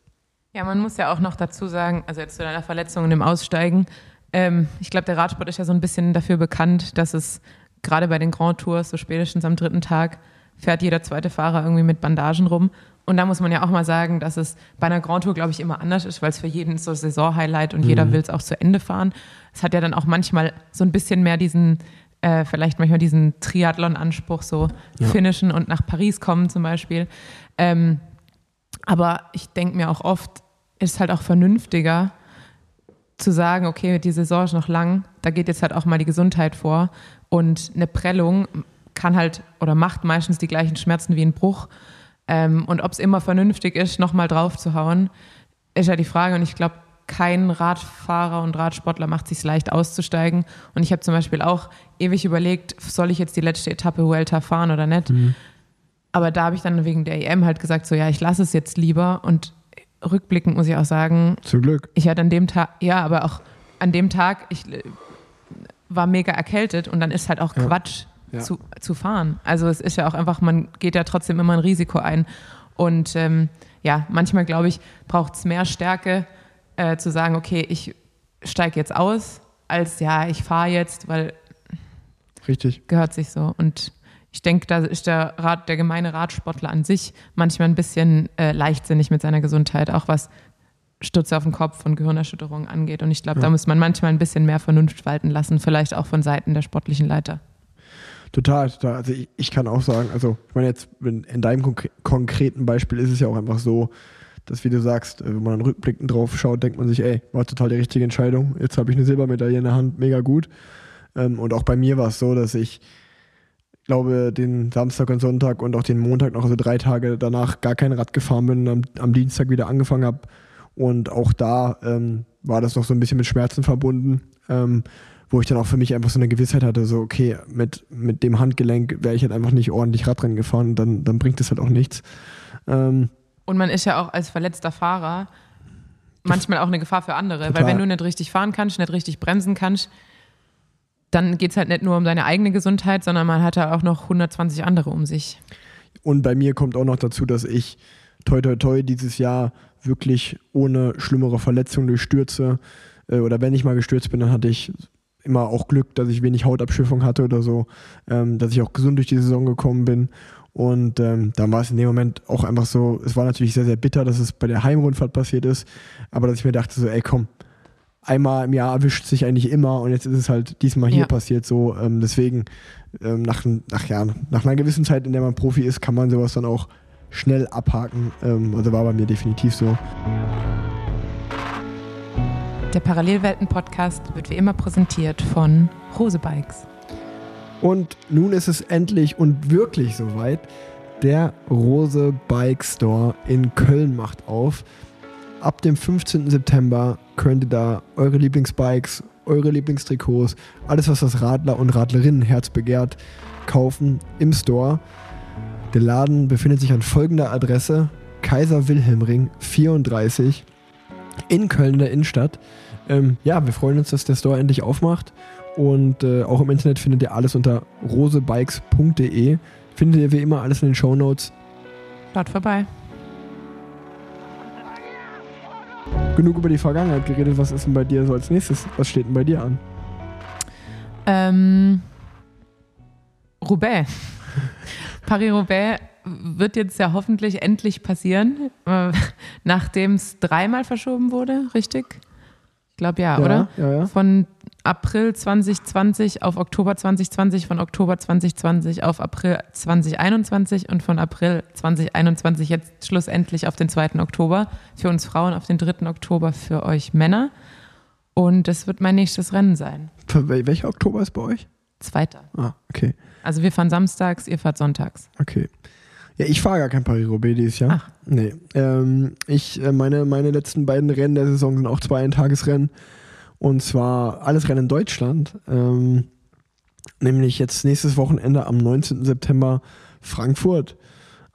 Ja, man muss ja auch noch dazu sagen, also jetzt zu deiner Verletzung und dem Aussteigen, ähm, ich glaube, der Radsport ist ja so ein bisschen dafür bekannt, dass es gerade bei den Grand Tours, so spätestens am dritten Tag, fährt jeder zweite Fahrer irgendwie mit Bandagen rum. Und da muss man ja auch mal sagen, dass es bei einer Grand Tour, glaube ich, immer anders ist, weil es für jeden so Saison-Highlight und mhm. jeder will es auch zu Ende fahren. Es hat ja dann auch manchmal so ein bisschen mehr diesen, äh, vielleicht manchmal diesen Triathlon-Anspruch, so ja. finishen und nach Paris kommen zum Beispiel. Ähm, aber ich denke mir auch oft, ist halt auch vernünftiger zu sagen, okay, die Saison ist noch lang, da geht jetzt halt auch mal die Gesundheit vor und eine Prellung kann halt oder macht meistens die gleichen Schmerzen wie ein Bruch. Ähm, und ob es immer vernünftig ist, nochmal drauf zu hauen, ist ja die Frage. Und ich glaube, kein Radfahrer und Radsportler macht sich leicht auszusteigen. Und ich habe zum Beispiel auch ewig überlegt, soll ich jetzt die letzte Etappe Vuelta fahren oder nicht? Mhm. Aber da habe ich dann wegen der EM halt gesagt, so ja, ich lasse es jetzt lieber und rückblickend muss ich auch sagen. Zum Glück. Ich hatte an dem Tag, ja, aber auch an dem Tag, ich äh, war mega erkältet und dann ist halt auch ja. Quatsch ja. Zu, zu fahren. Also es ist ja auch einfach, man geht ja trotzdem immer ein Risiko ein. Und ähm, ja, manchmal glaube ich, braucht es mehr Stärke äh, zu sagen, okay, ich steige jetzt aus, als ja, ich fahre jetzt, weil Richtig. gehört sich so. Und ich denke, da ist der, Rad, der gemeine Radsportler an sich manchmal ein bisschen äh, leichtsinnig mit seiner Gesundheit, auch was Stürze auf den Kopf und Gehirnerschütterungen angeht. Und ich glaube, ja. da muss man manchmal ein bisschen mehr Vernunft walten lassen, vielleicht auch von Seiten der sportlichen Leiter. Total, total. Also ich, ich kann auch sagen, also ich meine jetzt in, in deinem konk konkreten Beispiel ist es ja auch einfach so, dass wie du sagst, äh, wenn man dann rückblickend drauf schaut, denkt man sich, ey, war total die richtige Entscheidung. Jetzt habe ich eine Silbermedaille in der Hand, mega gut. Ähm, und auch bei mir war es so, dass ich glaube, den Samstag und Sonntag und auch den Montag noch, also drei Tage danach, gar kein Rad gefahren bin, am, am Dienstag wieder angefangen habe. Und auch da ähm, war das noch so ein bisschen mit Schmerzen verbunden, ähm, wo ich dann auch für mich einfach so eine Gewissheit hatte, so, okay, mit, mit dem Handgelenk wäre ich halt einfach nicht ordentlich Radrennen gefahren und dann, dann bringt es halt auch nichts. Ähm, Und man ist ja auch als verletzter Fahrer manchmal auch eine Gefahr für andere. Total. Weil wenn du nicht richtig fahren kannst, nicht richtig bremsen kannst, dann geht es halt nicht nur um deine eigene Gesundheit, sondern man hat ja auch noch 120 andere um sich. Und bei mir kommt auch noch dazu, dass ich toi toi toi dieses Jahr wirklich ohne schlimmere Verletzungen durch Stürze äh, oder wenn ich mal gestürzt bin, dann hatte ich immer auch Glück, dass ich wenig Hautabschiffung hatte oder so, ähm, dass ich auch gesund durch die Saison gekommen bin. Und ähm, dann war es in dem Moment auch einfach so, es war natürlich sehr, sehr bitter, dass es bei der Heimrundfahrt passiert ist, aber dass ich mir dachte so, ey komm, einmal im Jahr erwischt sich eigentlich immer und jetzt ist es halt diesmal hier Ja. passiert so. Ähm, deswegen, ähm, nach, nach, ja, nach einer gewissen Zeit, in der man Profi ist, kann man sowas dann auch schnell abhaken. Ähm, also war bei mir definitiv so. Der Parallelwelten-Podcast wird wie immer präsentiert von Rose Bikes. Und nun ist es endlich und wirklich soweit. Der Rose Bike Store in Köln macht auf. Ab dem 15. September könnt ihr da eure Lieblingsbikes, eure Lieblingstrikots, alles was das Radler- und Radlerinnenherz begehrt, kaufen im Store. Der Laden befindet sich an folgender Adresse: Kaiser Wilhelm Ring 34 in Köln in der Innenstadt. Ähm, ja, wir freuen uns, dass der Store endlich aufmacht. Und äh, auch im Internet findet ihr alles unter rosebikes.de. Findet ihr wie immer alles in den Show Notes. Schaut vorbei. Genug über die Vergangenheit geredet. Was ist denn bei dir so als nächstes? Was steht denn bei dir an? Ähm, Roubaix. *laughs* Paris-Roubaix wird jetzt ja hoffentlich endlich passieren, äh, nachdem es dreimal verschoben wurde, richtig? Ich glaube ja, oder? Ja, ja. Von April 2020 auf Oktober 2020, von Oktober 2020 auf April 2021 und von April 2021 jetzt schlussendlich auf den 2. Oktober für uns Frauen, auf den 3. Oktober für euch Männer. Und das wird mein nächstes Rennen sein. Welcher Oktober ist bei euch? Zweiter. Ah, okay. Also wir fahren samstags, ihr fahrt sonntags. Okay. Ja, ich fahre gar kein Paris-Roubaix dieses Jahr. Ach. Nee. Ähm, ich, äh, meine, meine letzten beiden Rennen der Saison sind auch zwei Eintagesrennen. Und zwar alles Rennen in Deutschland. Ähm, nämlich jetzt nächstes Wochenende am 19. September Frankfurt.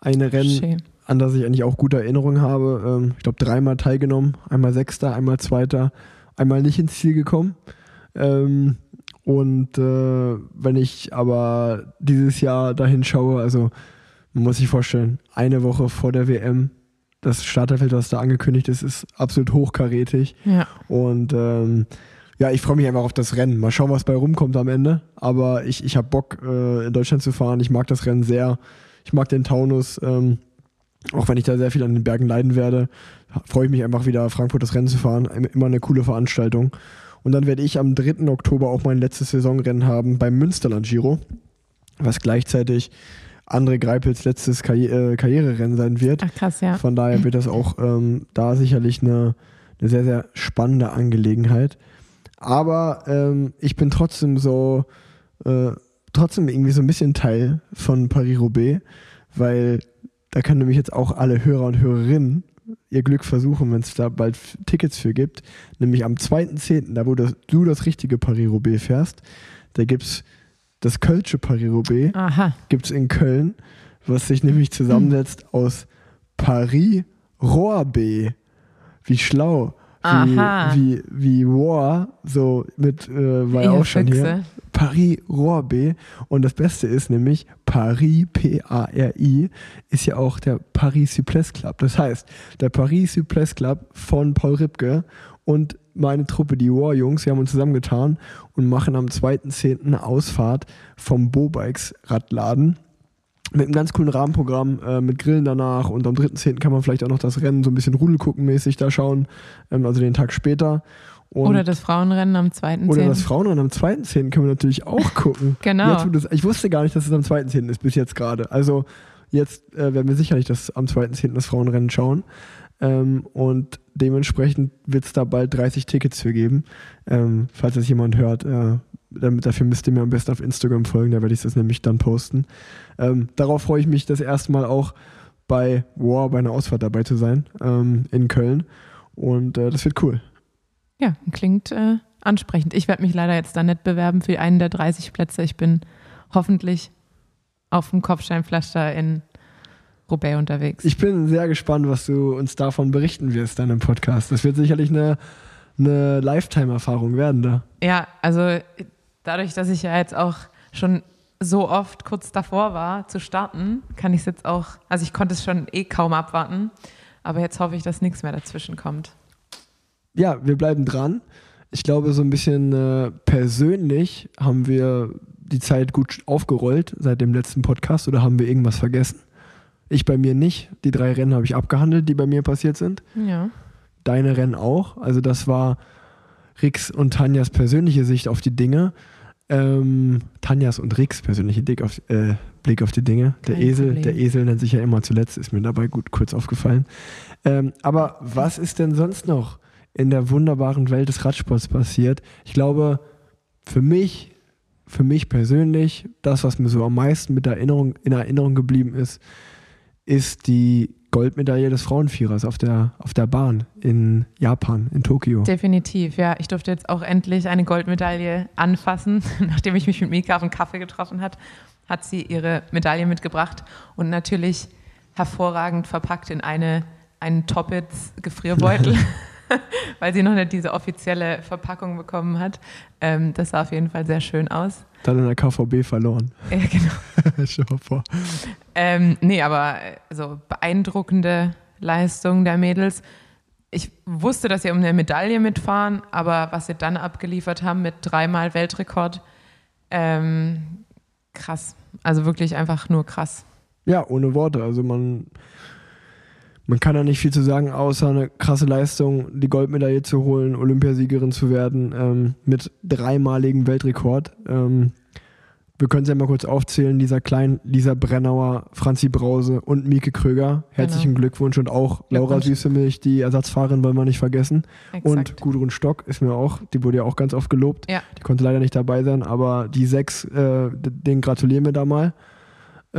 Eine Rennen, Schön. an das ich eigentlich auch gute Erinnerungen habe. Ähm, ich glaube, dreimal teilgenommen. Einmal Sechster, einmal Zweiter, einmal nicht ins Ziel gekommen. Ähm, und äh, wenn ich aber dieses Jahr dahin schaue, also man muss sich vorstellen, eine Woche vor der WM, das Starterfeld, was da angekündigt ist, ist absolut hochkarätig. Ja. Und ähm, ja, ich freue mich einfach auf das Rennen. Mal schauen, was bei rumkommt am Ende. Aber ich, ich habe Bock, äh, in Deutschland zu fahren. Ich mag das Rennen sehr. Ich mag den Taunus. Ähm, auch wenn ich da sehr viel an den Bergen leiden werde, freue ich mich einfach wieder, Frankfurt das Rennen zu fahren. Immer eine coole Veranstaltung. Und dann werde ich am 3. Oktober auch mein letztes Saisonrennen haben beim Münsterland Giro, was gleichzeitig André Greipels letztes Karri äh, Karriererennen sein wird. Ach krass, ja. Von daher wird das auch ähm, da sicherlich eine, eine sehr, sehr spannende Angelegenheit. Aber ähm, ich bin trotzdem so, äh, trotzdem irgendwie so ein bisschen Teil von Paris-Roubaix, weil da können nämlich jetzt auch alle Hörer und Hörerinnen ihr Glück versuchen, wenn es da bald Tickets für gibt. Nämlich am 2.10., da wo das, du das richtige Paris-Roubaix fährst, da gibt es das Kölsche Paris-Roubaix gibt es in Köln, was sich nämlich zusammensetzt aus Paris Rohrbe. Wie schlau. Wie, Aha. wie, wie Rohr, so mit, äh, war ja auch schon hier. Paris Rohrbe. Und das Beste ist nämlich, Paris, P-A-R-I, ist ja auch der Paris Cypress Club. Das heißt, der Paris Cypress Club von Paul Ripke und meine Truppe, die War-Jungs, wir haben uns zusammengetan und machen am 2.10. eine Ausfahrt vom Bobikes Radladen mit einem ganz coolen Rahmenprogramm, äh, mit Grillen danach und am 3.10. kann man vielleicht auch noch das Rennen so ein bisschen Rudelguckenmäßig da schauen, ähm, also den Tag später. Und Oder das Frauenrennen am 2. oder das Frauenrennen am 2.10. können wir natürlich auch gucken. *laughs* Genau. Jetzt, das, ich wusste gar nicht, dass es am 2.10. ist bis jetzt gerade. Also jetzt äh, werden wir sicherlich das am 2.10. das Frauenrennen schauen. Ähm, und dementsprechend wird es da bald 30 Tickets für geben. Ähm, falls das jemand hört, äh, damit, dafür müsst ihr mir am besten auf Instagram folgen, da werde ich das nämlich dann posten. Ähm, darauf freue ich mich das erste Mal auch bei War, bei einer Ausfahrt dabei zu sein ähm, in Köln. Und äh, das wird cool. Ja, klingt äh, ansprechend. Ich werde mich leider jetzt da nicht bewerben für einen der 30 Plätze. Ich bin hoffentlich auf dem Kopfsteinpflaster in Roubaix unterwegs. Ich bin sehr gespannt, was du uns davon berichten wirst dann im Podcast. Das wird sicherlich eine, eine Lifetime-Erfahrung werden da. Ja, also dadurch, dass ich ja jetzt auch schon so oft kurz davor war zu starten, kann ich es jetzt auch, also ich konnte es schon eh kaum abwarten, aber jetzt hoffe ich, dass nichts mehr dazwischen kommt. Ja, wir bleiben dran. Ich glaube, so ein bisschen äh, persönlich haben wir die Zeit gut aufgerollt seit dem letzten Podcast oder haben wir irgendwas vergessen? Ich bei mir nicht. Die drei Rennen habe ich abgehandelt, die bei mir passiert sind. Ja. Deine Rennen auch. Also das war Rix und Tanjas persönliche Sicht auf die Dinge. Ähm, Tanjas und Rix persönliche Blick auf, äh, Blick auf die Dinge. Der Esel, Problem. der Esel nennt sich ja immer zuletzt, ist mir dabei gut kurz aufgefallen. Ähm, aber was ist denn sonst noch in der wunderbaren Welt des Radsports passiert? Ich glaube, für mich, für mich persönlich, das, was mir so am meisten mit Erinnerung, in Erinnerung geblieben ist, ist die Goldmedaille des Frauenvierers auf der, auf der Bahn in Japan, in Tokio. Definitiv, ja. Ich durfte jetzt auch endlich eine Goldmedaille anfassen. *laughs* Nachdem ich mich mit Mika auf einen Kaffee getroffen hat, hat sie ihre Medaille mitgebracht und natürlich hervorragend verpackt in eine, einen Toppets Gefrierbeutel, *laughs* *laughs* weil sie noch nicht diese offizielle Verpackung bekommen hat. Ähm, das sah auf jeden Fall sehr schön aus. Dann in der KVB verloren. Ja, genau. Stell dir mal vor. Ähm, nee, aber so beeindruckende Leistung der Mädels. Ich wusste, dass sie um eine Medaille mitfahren, aber was sie dann abgeliefert haben mit dreimal Weltrekord, ähm, krass. Also wirklich einfach nur krass. Ja, ohne Worte. Also man, man kann da nicht viel zu sagen, außer eine krasse Leistung, die Goldmedaille zu holen, Olympiasiegerin zu werden, ähm, mit dreimaligem Weltrekord. Ähm, wir können es ja mal kurz aufzählen, Lisa Klein, Lisa Brennauer, Franzi Brause und Mieke Kröger. Herzlichen Glückwunsch und auch Laura. Süßemilch, die Ersatzfahrerin wollen wir nicht vergessen. Und Exakt. Gudrun Stock ist mir auch, die wurde ja auch ganz oft gelobt. Ja. Die konnte leider nicht dabei sein, aber die sechs, äh, d- denen gratulieren wir da mal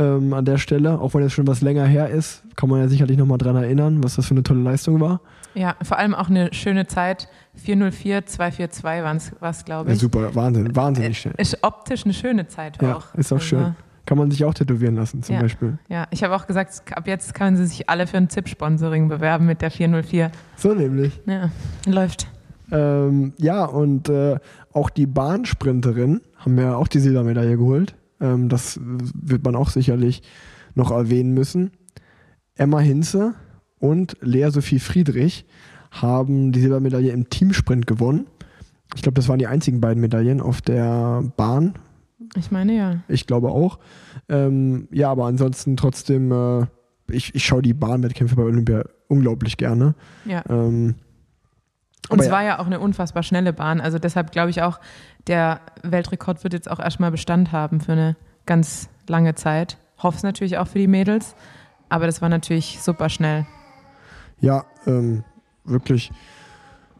ähm, an der Stelle. Auch wenn es schon was länger her ist, kann man ja sicherlich nochmal dran erinnern, was das für eine tolle Leistung war. Ja, vor allem auch eine schöne Zeit. 404, 242 war es, glaube Ja, ich. super, Wahnsinn, wahnsinnig schnell. Ist optisch eine schöne Zeit Ja, auch. ist auch Also, schön. Kann man sich auch tätowieren lassen, zum Ja. Beispiel. Ja, ich habe auch gesagt, ab jetzt können sie sich alle für ein ZIP-Sponsoring bewerben mit der 404. So nämlich. Ja, läuft. Ähm, ja, und äh, auch die Bahnsprinterin haben ja auch die Silbermedaille geholt. Ähm, das wird man auch sicherlich noch erwähnen müssen. Emma Hinze und Lea Sophie Friedrich haben die Silbermedaille im Teamsprint gewonnen. Ich glaube, das waren die einzigen beiden Medaillen auf der Bahn. Ich meine ja. Ich glaube auch. Ähm, ja, aber ansonsten trotzdem, äh, ich, ich schaue die Bahnwettkämpfe bei Olympia unglaublich gerne. ja. Ähm, Und aber es ja. war ja auch eine unfassbar schnelle Bahn. Also deshalb glaube ich auch, der Weltrekord wird jetzt auch erstmal Bestand haben für eine ganz lange Zeit. Hoffe es natürlich auch für die Mädels. Aber das war natürlich super schnell. Ja, ähm, wirklich,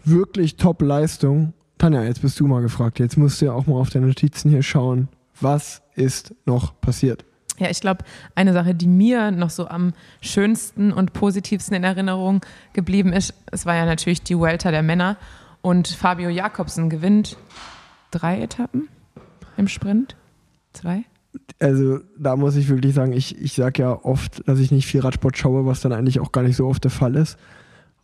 wirklich Top-Leistung. Tanja, jetzt bist du mal gefragt. Jetzt musst du ja auch mal auf deine Notizen hier schauen. Was ist noch passiert? Ja, ich glaube, eine Sache, die mir noch so am schönsten und positivsten in Erinnerung geblieben ist, es war ja natürlich die Vuelta der Männer und Fabio Jakobsen gewinnt drei Etappen im Sprint. Zwei? Also da muss ich wirklich sagen, ich, ich sage ja oft, dass ich nicht viel Radsport schaue, was dann eigentlich auch gar nicht so oft der Fall ist.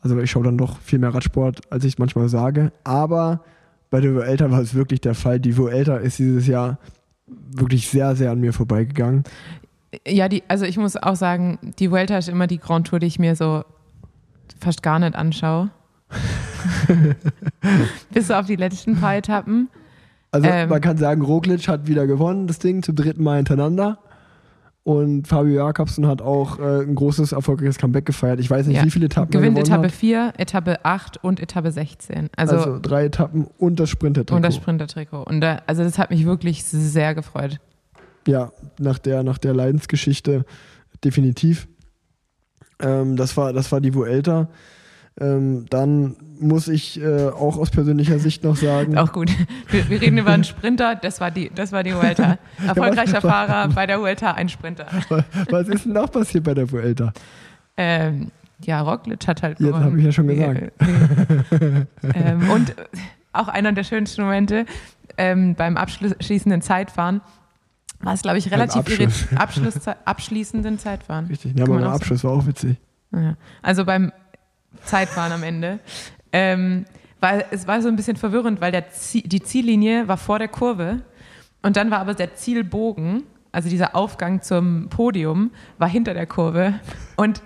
Also ich schaue dann doch viel mehr Radsport, als ich es manchmal sage. Aber bei der Vuelta war es wirklich der Fall. Die Vuelta ist dieses Jahr wirklich sehr, sehr an mir vorbeigegangen. Ja, die, also ich muss auch sagen, die Vuelta ist immer die Grand Tour, die ich mir so fast gar nicht anschaue. *laughs* Bis auf die letzten paar Etappen. Also Ähm. man kann sagen, Roglic hat wieder gewonnen, das Ding, zum dritten Mal hintereinander. Und Fabio Jakobsen hat auch äh, ein großes, erfolgreiches Comeback gefeiert. Ich weiß nicht, Ja. wie viele Etappen er Gewinnt gewonnen Etappe hat. 4, Etappe 8 und Etappe 16. Also, Also, drei Etappen und das Sprintertrikot. und das Sprintertrikot. Und da, also das hat mich wirklich sehr gefreut. Ja, nach der, nach der Leidensgeschichte definitiv. Ähm, das, war, das war die Vuelta. Ähm, dann muss ich äh, auch aus persönlicher Sicht noch sagen, Auch gut. Wir, wir reden über einen Sprinter, das war die, das war die Vuelta. *laughs* Erfolgreicher Fahrer bei der Vuelta, ein Sprinter. *laughs* was ist denn noch passiert bei der Vuelta? Ähm, ja, Roglic hat halt Jetzt habe ich ja schon gesagt. *laughs* ähm, und auch einer der schönsten Momente ähm, beim abschließenden Zeitfahren war es, glaube ich, relativ Abschluss. Abschluss, abschließenden Zeitfahren. Richtig, ja, aber der Abschluss war auch witzig. Ja. Also beim Zeitfahren am Ende. Ähm, weil es war so ein bisschen verwirrend, weil der die Ziellinie war vor der Kurve und dann war aber der Zielbogen, also dieser Aufgang zum Podium, war hinter der Kurve und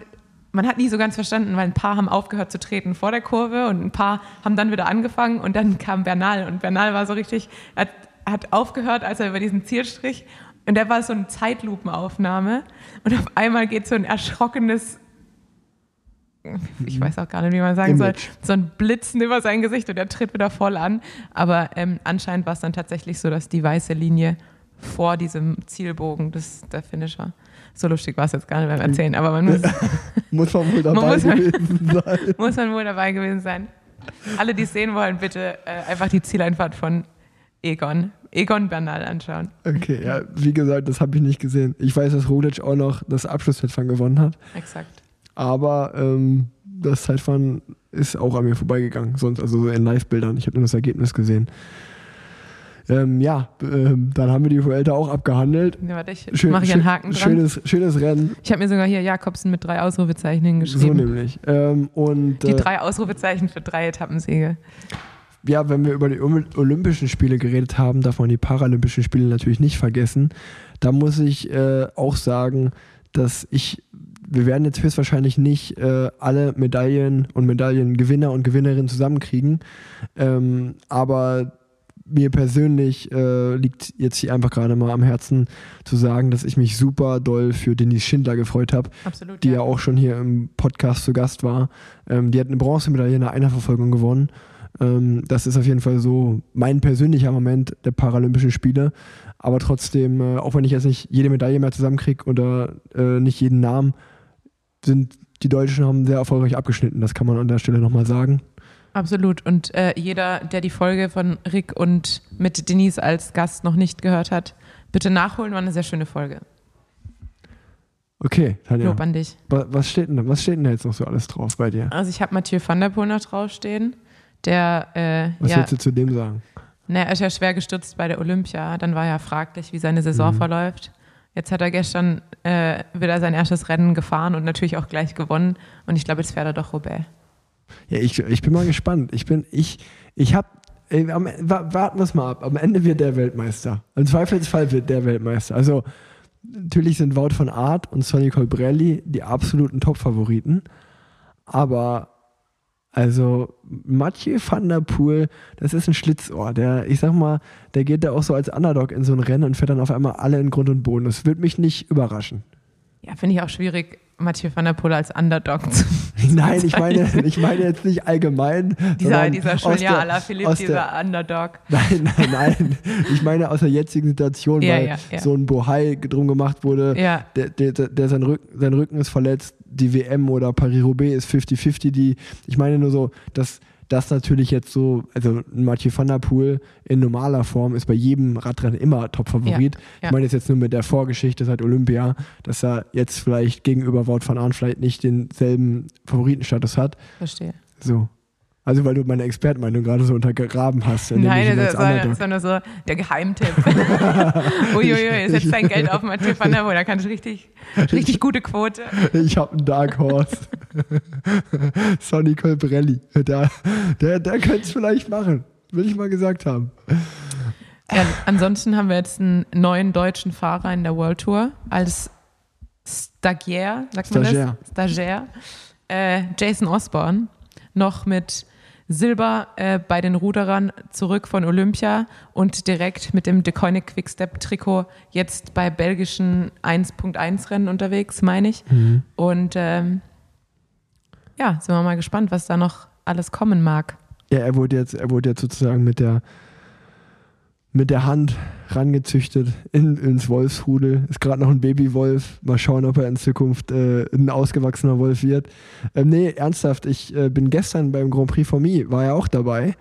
man hat nie so ganz verstanden, weil ein paar haben aufgehört zu treten vor der Kurve und ein paar haben dann wieder angefangen und dann kam Bernal und Bernal war so richtig, hat, hat aufgehört, als er über diesen Zielstrich und der war so eine Zeitlupenaufnahme und auf einmal geht so ein erschrockenes ich weiß auch gar nicht, wie man sagen Image. soll, so ein Blitzen über sein Gesicht und er tritt wieder voll an. Aber ähm, anscheinend war es dann tatsächlich so, dass die weiße Linie vor diesem Zielbogen des, der Finisher. So lustig war es jetzt gar nicht beim Erzählen, aber man muss. *laughs* muss man wohl *laughs* dabei man, gewesen sein. *laughs* muss man wohl dabei gewesen sein. Alle, die es sehen wollen, bitte äh, einfach die Zieleinfahrt von Egon. Egon Bernal anschauen. Okay, ja, wie gesagt, das habe ich nicht gesehen. Ich weiß, dass Roglic auch noch das Abschlusswettfahren gewonnen hat. Exakt. Aber ähm, das Zeitfahren ist auch an mir vorbeigegangen, sonst also in Live-Bildern. Ich habe nur das Ergebnis gesehen. Ähm, ja, ähm, dann haben wir die Vuelta auch abgehandelt. Ja, warte, ich Schön, mache ich einen Haken dran. Schönes, schönes Rennen. Ich habe mir sogar hier Jakobsen mit drei Ausrufezeichen hingeschrieben. So nämlich. Ähm, und, die äh, drei Ausrufezeichen für drei Etappensiege. Ja, wenn wir über die Olympischen Spiele geredet haben, darf man die Paralympischen Spiele natürlich nicht vergessen. Da muss ich äh, auch sagen, dass ich wir werden jetzt höchstwahrscheinlich nicht äh, alle Medaillen und Medaillengewinner und Gewinnerinnen zusammenkriegen. Ähm, aber mir persönlich äh, liegt jetzt hier einfach gerade mal am Herzen zu sagen, dass ich mich super doll für Denise Schindler gefreut habe, die ja. ja. auch schon hier im Podcast zu Gast war. Ähm, die hat eine Bronzemedaille in der Einerverfolgung gewonnen. Ähm, das ist auf jeden Fall so mein persönlicher Moment der Paralympischen Spiele. Aber trotzdem, äh, auch wenn ich jetzt nicht jede Medaille mehr zusammenkriege oder äh, nicht jeden Namen, sind die Deutschen haben sehr erfolgreich abgeschnitten. Das kann man an der Stelle nochmal sagen. Absolut. Und äh, jeder, der die Folge von Rick und mit Denise als Gast noch nicht gehört hat, bitte nachholen. War eine sehr schöne Folge. Okay, Tanja. Lob an dich. Was steht, denn, was steht denn da jetzt noch so alles drauf bei dir? Also ich habe Mathieu van der Poel noch draufstehen. Der, äh, was ja, willst du zu dem sagen? Na, er ist ja schwer gestürzt bei der Olympia. Dann war ja fraglich, wie seine Saison mhm. verläuft. Jetzt hat er gestern äh, wieder sein erstes Rennen gefahren und natürlich auch gleich gewonnen. Und ich glaube, jetzt fährt er doch Roubaix. Ja, ich, ich bin mal gespannt. Ich bin, ich, ich habe, warten wir es mal ab. Am Ende wird der Weltmeister. Im Zweifelsfall wird der Weltmeister. Also, natürlich sind Wout von Art und Sonny Colbrelli die absoluten Top-Favoriten. Aber also Mathieu van der Poel, das ist ein Schlitzohr. Der, ich sag mal, der geht da auch so als Underdog in so ein Rennen und fährt dann auf einmal alle in Grund und Boden. Das wird mich nicht überraschen. Ja, finde ich auch schwierig, Mathieu van der Poel als Underdog zu. *laughs* Nein, *laughs* ich meine, ich meine jetzt nicht allgemein. Dieser, dieser Julian Alaphilippe, dieser Underdog. *laughs* Nein, nein, nein. Ich meine aus der jetzigen Situation, ja, weil ja, ja. so ein Bohai drum gemacht wurde, der, der, der sein, Rücken, sein Rücken ist verletzt, die WM oder Paris-Roubaix ist 50-50. Ich meine nur so, dass das natürlich jetzt so, also Mathieu van der Poel in normaler Form ist bei jedem Radrennen immer Top-Favorit. Ja, ja. Ich meine jetzt nur mit der Vorgeschichte seit Olympia, dass er jetzt vielleicht gegenüber Wout van Aert vielleicht nicht denselben Favoritenstatus hat. Verstehe. So. Also weil du meine Expertenmeinung gerade so untergraben hast. Nein, das war, nur so der Geheimtipp. *laughs* *laughs* Uiuiui, setz dein Geld auf Mathieu van der Poel, da kannst du richtig, richtig gute Quote. Ich habe einen Dark Horse. *laughs* Sonny Colbrelli. Der, der, der könnte es vielleicht machen. Will ich mal gesagt haben. Ja, ansonsten haben wir jetzt einen neuen deutschen Fahrer in der World Tour als Stagiaire, sagt man Stagiaire. das? Stagiaire. Äh, Jason Osborne, noch mit Silber äh, bei den Ruderern zurück von Olympia und direkt mit dem Deconic Quickstep Trikot jetzt bei belgischen 1.1 Rennen unterwegs, meine ich. Mhm. Und ähm, ja, sind wir mal gespannt, was da noch alles kommen mag. Ja, er wurde jetzt, er wurde jetzt sozusagen mit der mit der Hand rangezüchtet in, ins Wolfsrudel. Ist gerade noch ein Babywolf. Mal schauen, ob er in Zukunft äh, ein ausgewachsener Wolf wird. Ähm, nee, ernsthaft, ich äh, bin gestern beim Grand Prix for Me, war ja auch dabei.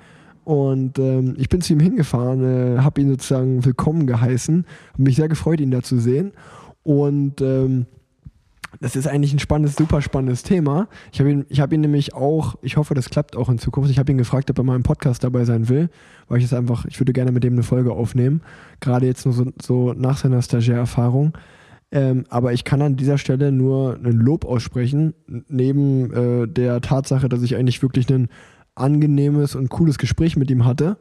Und ähm, ich bin zu ihm hingefahren, äh, habe ihn sozusagen willkommen geheißen. Habe mich sehr gefreut, ihn da zu sehen. Und ähm, das ist eigentlich ein spannendes, super spannendes Thema. Ich habe ihn, habe ihn nämlich auch, ich hoffe, das klappt auch in Zukunft. Ich habe ihn gefragt, ob er mal im Podcast dabei sein will, weil ich es einfach, ich würde gerne mit dem eine Folge aufnehmen. Gerade jetzt nur so, so nach seiner Stagiairerfahrung. Ähm, aber ich kann an dieser Stelle nur ein Lob aussprechen, neben äh, der Tatsache, dass ich eigentlich wirklich ein angenehmes und cooles Gespräch mit ihm hatte.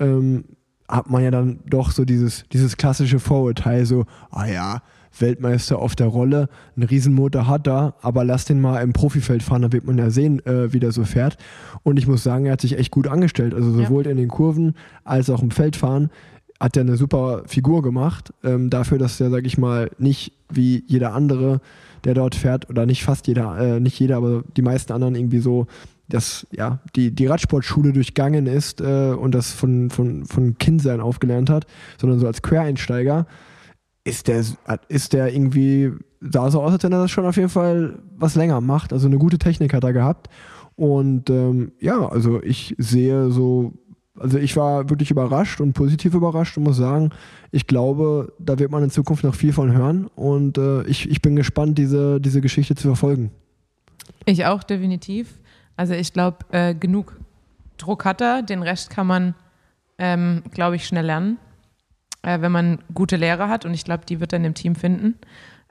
Ähm, hat man ja dann doch so dieses, dieses klassische Vorurteil, so, ah ja, Weltmeister auf der Rolle, einen Riesenmotor hat er, aber lass den mal im Profifeld fahren, dann wird man ja sehen, äh, wie der so fährt. Und ich muss sagen, er hat sich echt gut angestellt. Also sowohl ja. in den Kurven als auch im Feldfahren hat er eine super Figur gemacht. Ähm, dafür, dass er, sag ich mal, nicht wie jeder andere, der dort fährt, oder nicht fast jeder, äh, nicht jeder, aber die meisten anderen irgendwie so dass ja, die, die Radsportschule durchgangen ist äh, und das von, von, von Kindsein aufgelernt hat, sondern so als Quereinsteiger ist der, ist der irgendwie, sah so aus, als wenn er das schon auf jeden Fall was länger macht. Also eine gute Technik hat er gehabt. Und ähm, ja, also ich sehe so, also ich war wirklich überrascht und positiv überrascht und muss sagen, ich glaube, da wird man in Zukunft noch viel von hören. Und äh, ich, ich bin gespannt, diese, diese Geschichte zu verfolgen. Ich auch, definitiv. Also ich glaube, äh, genug Druck hat er, den Rest kann man, ähm, glaube ich, schnell lernen äh, wenn man gute Lehrer hat. Und ich glaube, die wird dann im Team finden.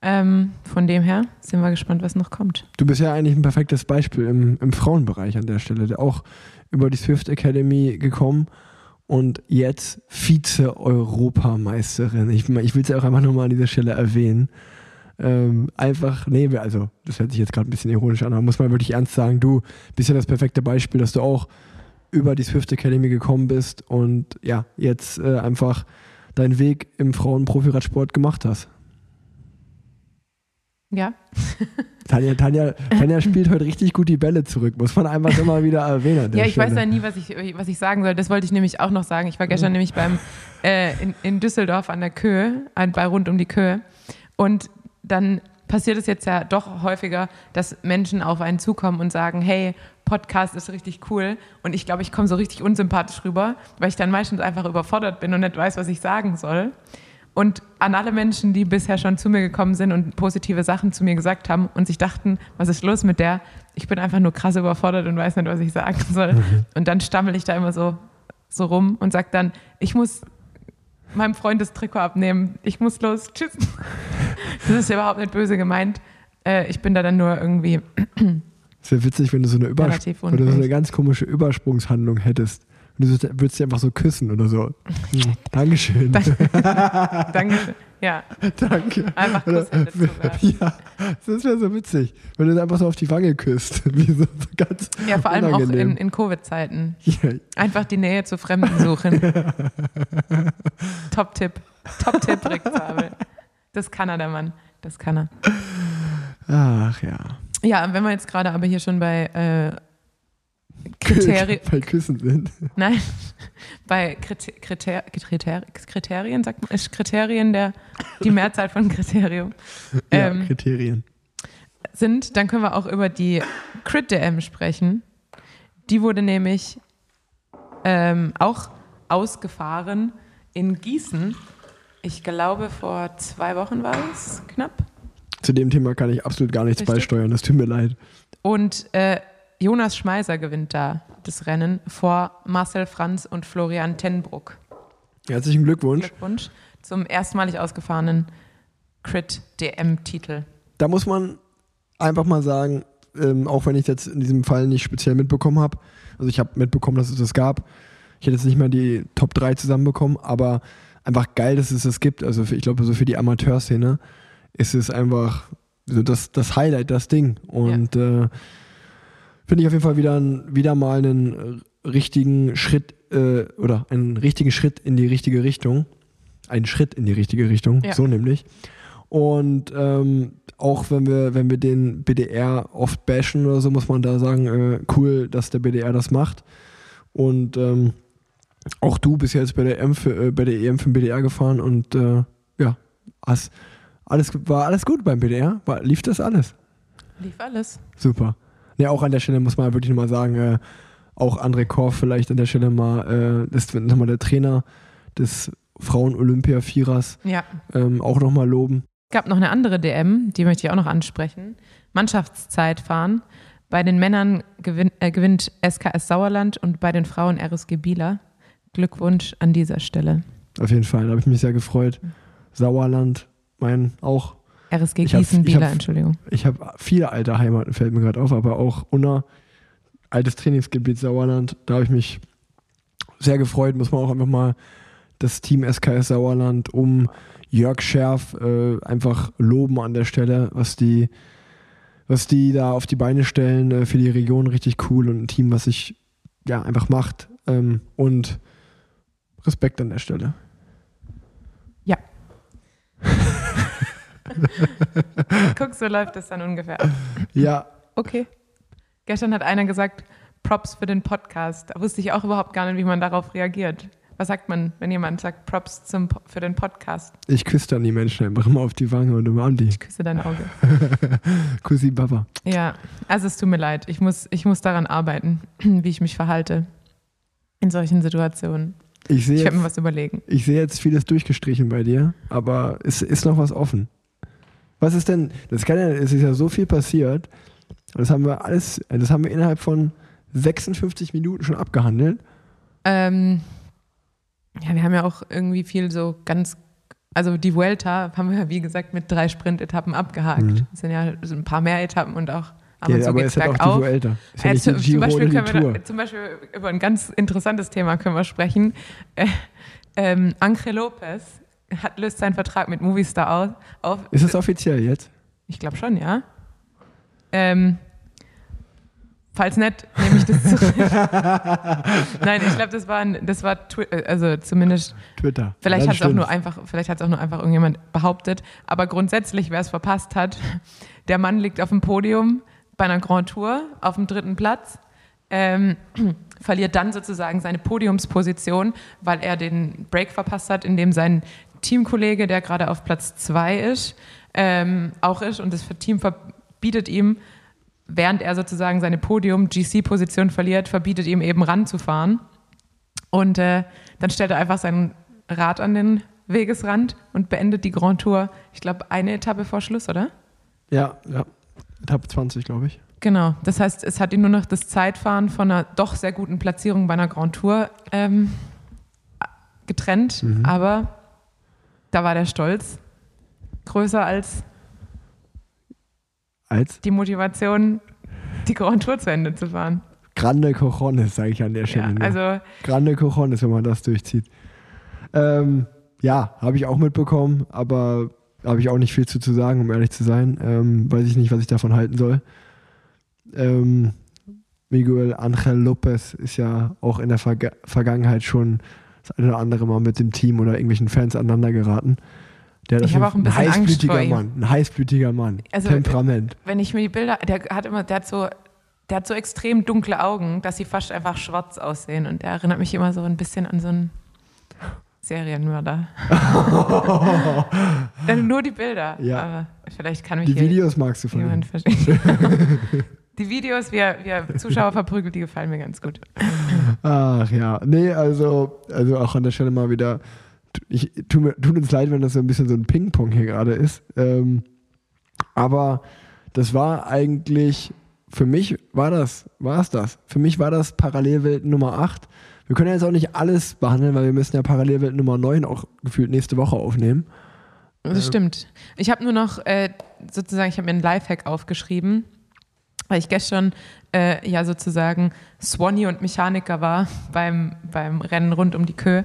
Ähm, von dem her sind wir gespannt, was noch kommt. Du bist ja eigentlich ein perfektes Beispiel im, im Frauenbereich an der Stelle, der auch über die Swift Academy gekommen und jetzt Vize-Europameisterin. Ich, ich will es ja auch einfach nochmal an dieser Stelle erwähnen. Ähm, einfach, nee, also das hört sich jetzt gerade ein bisschen ironisch an, aber muss man wirklich ernst sagen, du bist ja das perfekte Beispiel, dass du auch über die Swift Academy gekommen bist und ja, jetzt äh, einfach deinen Weg im Frauenprofiradsport gemacht hast. Ja. *laughs* Tanja, Tanja, Tanja spielt heute richtig gut die Bälle zurück, muss man einfach immer wieder erwähnen. Ja, ich Stelle. weiß ja nie, was ich, was ich sagen soll. Das wollte ich nämlich auch noch sagen. Ich war gestern ja. nämlich beim, äh, in, in Düsseldorf an der Köhe, bei rund um die Köhe. Und dann passiert es jetzt ja doch häufiger, dass Menschen auf einen zukommen und sagen, hey, Podcast ist richtig cool. Und ich glaube, ich komme so richtig unsympathisch rüber, weil ich dann meistens einfach überfordert bin und nicht weiß, was ich sagen soll. Und an alle Menschen, die bisher schon zu mir gekommen sind und positive Sachen zu mir gesagt haben und sich dachten, was ist los mit der? Ich bin einfach nur krass überfordert und weiß nicht, was ich sagen soll. *laughs* Mhm. Und dann stammel ich da immer so, so rum und sage dann, ich muss meinem Freund das Trikot abnehmen. Ich muss los. Tschüss. *laughs* Das ist ja überhaupt nicht böse gemeint. Äh, ich bin da dann nur irgendwie es wäre witzig, wenn du so eine, Übersp oder so eine ganz komische Übersprungshandlung hättest. Und du würdest sie einfach so küssen oder so. Dankeschön. Dankeschön. *laughs* Ja. Danke. Einfach Kusshände Ja, das wäre so witzig, wenn du einfach so auf die Wange küsst. *laughs* Wie so, so ganz ja, vor allem unangenehm. auch in, in Covid-Zeiten. Einfach die Nähe zu Fremden suchen. *laughs* Top-Tipp. Top-Tipp, Rick Zabel. Das kann er, der Mann. Das kann er. Ach ja. Ja, wenn wir jetzt gerade aber hier schon bei äh, Kriterien. *laughs* bei Küssen sind. Nein, *laughs* bei Kriter Kriter Kriter Kriterien, sagt man, ist Kriterien der, die Mehrzahl von Kriterium. Ähm, ja, Kriterien. Sind, dann können wir auch über die Crit-DM sprechen. Die wurde nämlich ähm, auch ausgefahren in Gießen. Ich glaube, vor zwei Wochen war es knapp. Zu dem Thema kann ich absolut gar nichts Richtig. beisteuern, das tut mir leid. Und äh, Jonas Schmeiser gewinnt da das Rennen vor Marcel Franz und Florian Tenbruck. Herzlichen Glückwunsch. Glückwunsch zum erstmalig ausgefahrenen Crit-DM-Titel. Da muss man einfach mal sagen, ähm, auch wenn ich jetzt in diesem Fall nicht speziell mitbekommen habe, also ich habe mitbekommen, dass es das gab. Ich hätte jetzt nicht mal die Top 3 zusammenbekommen, aber einfach geil, dass es das gibt. Also ich glaube, so für die Amateurszene ist es einfach so das, das Highlight, das Ding. Und ja. äh, finde ich auf jeden Fall wieder, wieder mal einen richtigen Schritt äh, oder einen richtigen Schritt in die richtige Richtung. Einen Schritt in die richtige Richtung, ja. so nämlich. Und ähm, auch wenn wir, wenn wir den BDR oft bashen oder so, muss man da sagen, äh, cool, dass der BDR das macht. Und ähm, auch du bist jetzt bei der, M für, äh, bei der EM für den BDR gefahren und äh, ja, hast alles, war alles gut beim BDR? War, lief das alles? Lief alles. Super. Ja, auch an der Stelle muss man wirklich nochmal sagen, äh, auch André Korf vielleicht an der Stelle mal, äh, das ist nochmal der Trainer des Frauen-Olympia-Vierers, ja. ähm, auch nochmal loben. Gab noch eine andere DM, die möchte ich auch noch ansprechen. Mannschaftszeitfahren. Bei den Männern gewinnt, äh, gewinnt SKS Sauerland und bei den Frauen RSG Bieler. Glückwunsch an dieser Stelle. Auf jeden Fall, da habe ich mich sehr gefreut. Sauerland, mein auch. RSG Gießen Bieler, Entschuldigung. Ich habe viele alte Heimaten, fällt mir gerade auf, aber auch Unna, altes Trainingsgebiet Sauerland. Da habe ich mich sehr gefreut, muss man auch einfach mal das Team SKS Sauerland um Jörg Scherf äh, einfach loben an der Stelle, was die, was die da auf die Beine stellen äh, für die Region richtig cool und ein Team, was sich ja einfach macht ähm, und Respekt an der Stelle. Ja. *laughs* *laughs* Guck, so läuft das dann ungefähr. ab. Ja, Okay. Gestern hat einer gesagt, Props für den Podcast. Da wusste ich auch überhaupt gar nicht, wie man darauf reagiert. Was sagt man, wenn jemand sagt Props zum, für den Podcast? ich küsse dann die Menschen einfach immer auf die Wange und umarm die. Ich küsse dein Auge. *laughs* Kussi Baba. Ja, also es tut mir leid. Ich muss, ich muss daran arbeiten, *clears throat* wie ich mich verhalte in solchen Situationen. Ich Ich werde mir was überlegen. ich sehe jetzt vieles durchgestrichen bei dir, aber es ist noch was offen. Was ist denn, das kann ja, es ist ja so viel passiert. Und das haben wir alles, das haben wir innerhalb von 56 Minuten schon abgehandelt. Ähm, ja, wir haben ja auch irgendwie viel so ganz, also die Vuelta haben wir ja wie gesagt mit drei Sprintetappen abgehakt. Mhm. Es sind ja so ein paar mehr Etappen und auch ab Ja, zu aber es ist auch die bergauf. Vuelta. Ist ja Äh, nicht zum, die Beispiel die können wir, zum Beispiel über ein ganz interessantes Thema können wir sprechen. Äh, ähm, Angel Lopez hat, löst seinen Vertrag mit Movistar aus, auf. Ist es offiziell jetzt? Ich glaube schon, ja. Ähm, falls nicht, nehme ich das *laughs* zurück. Nein, ich glaube, das war, ein, das war, Twi- äh, also zumindest, Twitter. vielleicht hat es auch nur einfach, vielleicht hat es auch nur einfach irgendjemand behauptet. Aber grundsätzlich, wer es verpasst hat, der Mann liegt auf dem Podium bei einer Grand Tour auf dem dritten Platz. Ähm, verliert dann sozusagen seine Podiumsposition, weil er den Break verpasst hat, in dem sein Teamkollege, der gerade auf Platz zwei ist, ähm, auch ist und das Team verbietet ihm, während er sozusagen seine Podium-GC-Position verliert, verbietet ihm eben ranzufahren. Und äh, dann stellt er einfach sein Rad an den Wegesrand und beendet die Grand Tour, ich glaube, eine Etappe vor Schluss, oder? Ja, ja. Etappe 20, glaube ich. Genau, das heißt, es hat ihn nur noch das Zeitfahren von einer doch sehr guten Platzierung bei einer Grand Tour ähm, getrennt, Mhm. aber da war der Stolz größer als Als die Motivation, die Grand Tour zu Ende zu fahren. Grande Cojones, sage ich an der Stelle. Ja, nur. also Grande Cojones, wenn man das durchzieht. Ähm, ja, habe ich auch mitbekommen, aber habe ich auch nicht viel zu, zu sagen, um ehrlich zu sein. Ähm, weiß ich nicht, was ich davon halten soll. Ähm, Miguel Angel Lopez ist ja auch in der Verga Vergangenheit schon das eine oder andere Mal mit dem Team oder irgendwelchen Fans aneinander geraten. Der Ich habe auch ein bisschen Angst heißblütiger vor ihm. Mann, ein heißblütiger Mann, Also, Temperament. wenn ich mir die Bilder, der hat immer, der hat so, der hat so extrem dunkle Augen, dass sie fast einfach schwarz aussehen und der erinnert mich immer so ein bisschen an so einen Serienmörder. *laughs* Nur die Bilder. Ja. Aber vielleicht kann mich Die Videos magst du von ihm. jemand verstehen. *laughs* die Videos, wie er, wie er Zuschauer verprügelt, die gefallen mir ganz gut. Ach ja, nee, also, also auch an der Stelle mal wieder, ich, tut, tut uns leid, wenn das so ein bisschen so ein Ping-Pong hier gerade ist. Ähm, aber das war eigentlich, für mich war das, war es das. Für mich war das Parallelwelt Nummer 8. Wir können ja jetzt auch nicht alles behandeln, weil wir müssen ja Parallelwelt Nummer 9 auch gefühlt nächste Woche aufnehmen. Das stimmt. Ich habe nur noch äh, sozusagen, ich habe mir einen Lifehack aufgeschrieben, weil ich gestern äh, ja sozusagen Swanny und Mechaniker war beim, beim Rennen rund um die Kö.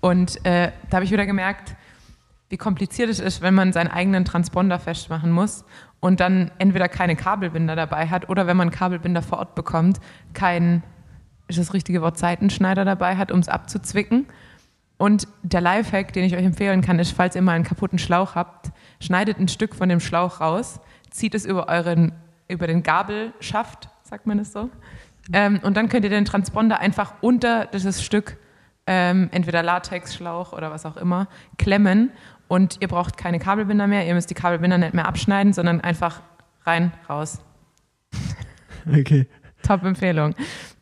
Und äh, da habe ich wieder gemerkt, wie kompliziert es ist, wenn man seinen eigenen Transponder festmachen muss und dann entweder keine Kabelbinder dabei hat oder wenn man Kabelbinder vor Ort bekommt, kein, ist das richtige Wort, Seitenschneider dabei hat, um es abzuzwicken. Und der Lifehack, den ich euch empfehlen kann, ist, falls ihr mal einen kaputten Schlauch habt, schneidet ein Stück von dem Schlauch raus, zieht es über euren, über den Gabelschaft, sagt man das so. Ähm, und dann könnt ihr den Transponder einfach unter dieses Stück, ähm, entweder Latexschlauch oder was auch immer, klemmen. Und ihr braucht keine Kabelbinder mehr, ihr müsst die Kabelbinder nicht mehr abschneiden, sondern einfach rein, raus. *laughs* Okay. Top-Empfehlung.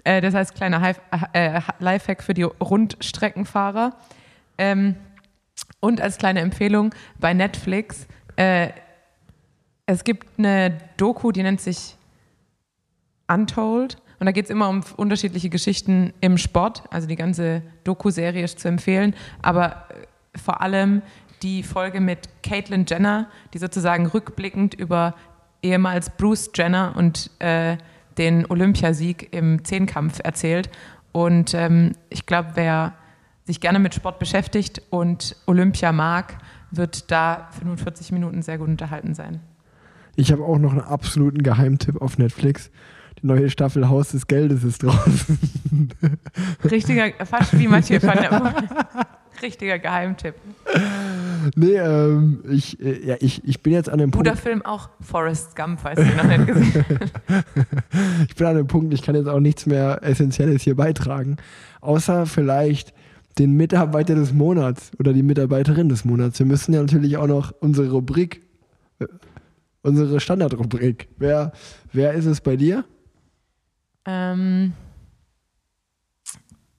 Äh, das heißt, kleiner Hi- äh, Lifehack für die Rundstreckenfahrer. Ähm, und als kleine Empfehlung, bei Netflix Äh, es gibt eine Doku, die nennt sich Untold. Und da geht es immer um unterschiedliche Geschichten im Sport. Also die ganze Doku-Serie ist zu empfehlen. Aber äh, vor allem die Folge mit Caitlyn Jenner, die sozusagen rückblickend über ehemals Bruce Jenner und äh, den Olympiasieg im Zehnkampf erzählt. Und ähm, ich glaube, wer sich gerne mit Sport beschäftigt und Olympia mag, wird da 45 Minuten sehr gut unterhalten sein. Ich habe auch noch einen absoluten Geheimtipp auf Netflix. Die neue Staffel Haus des Geldes ist draußen. Richtiger, fast wie Mathieu van der. Richtiger Geheimtipp. Nee, ähm, ich, äh, ja, ich, ich bin jetzt an dem Guter Punkt. Film auch Forrest Gump, falls du ihn noch nicht gesehen hast. *laughs* Ich bin an dem Punkt, ich kann jetzt auch nichts mehr Essentielles hier beitragen. Außer vielleicht den Mitarbeiter des Monats oder die Mitarbeiterin des Monats. Wir müssen ja natürlich auch noch unsere Rubrik, äh, unsere Standardrubrik. Wer, wer ist es bei dir? Ähm,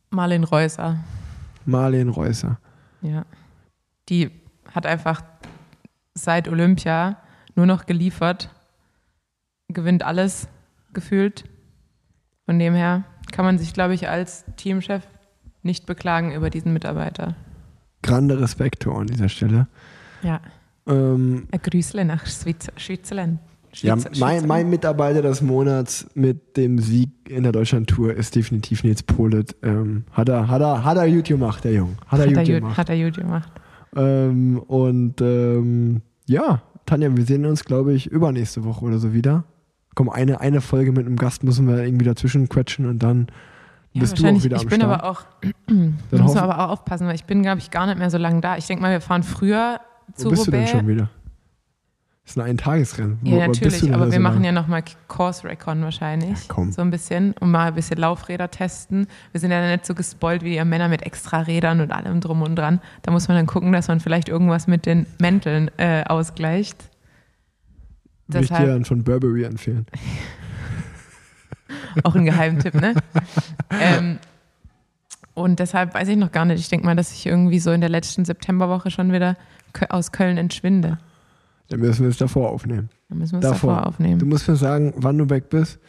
Marlene Reusser. Marlene Reusser. Ja. Die hat einfach seit Olympia nur noch geliefert, gewinnt alles gefühlt. Von dem her kann man sich, glaube ich, als Teamchef nicht beklagen über diesen Mitarbeiter. Grande Respekto an dieser Stelle. Ja. Ähm, Ein Grüßle nach Schweiz Schweizerland. ja, mein, mein Mitarbeiter des Monats mit dem Sieg in der Deutschlandtour ist definitiv Nils Polet. Ähm, hat, er, hat, er, hat er gut gemacht, der Junge. Hat er hat, er gut, gemacht. hat er gut gemacht. Ähm, und ähm, ja, Tanja, wir sehen uns, glaube ich, übernächste Woche oder so wieder. Komm, eine, eine Folge mit einem Gast müssen wir irgendwie dazwischen quetschen und dann Ja, bist du auch wieder ich am bin Start. aber auch, *clears throat* da hoffen- man aber auch aufpassen, weil ich bin, glaube ich, gar nicht mehr so lange da. Ich denke mal, wir fahren früher zu Wo bist du denn schon wieder? Das ist ein Eintagesrennen. Ja, wo natürlich, aber wir machen lang? ja nochmal Course Recon wahrscheinlich. komm. So ein bisschen, um mal ein bisschen Laufräder testen. Wir sind ja nicht so gespoilt wie ihr Männer mit extra Rädern und allem drum und dran. Da muss man dann gucken, dass man vielleicht irgendwas mit den Mänteln äh, ausgleicht. Würde ich dir dann von Burberry empfehlen. *laughs* auch ein Geheimtipp, ne? ähm, und deshalb weiß ich noch gar nicht. Ich denke mal, dass ich irgendwie so in der letzten Septemberwoche schon wieder aus Köln entschwinde. Dann müssen wir es davor aufnehmen. Da müssen wir es Davor. davor aufnehmen. Du musst mir sagen, wann du weg bist.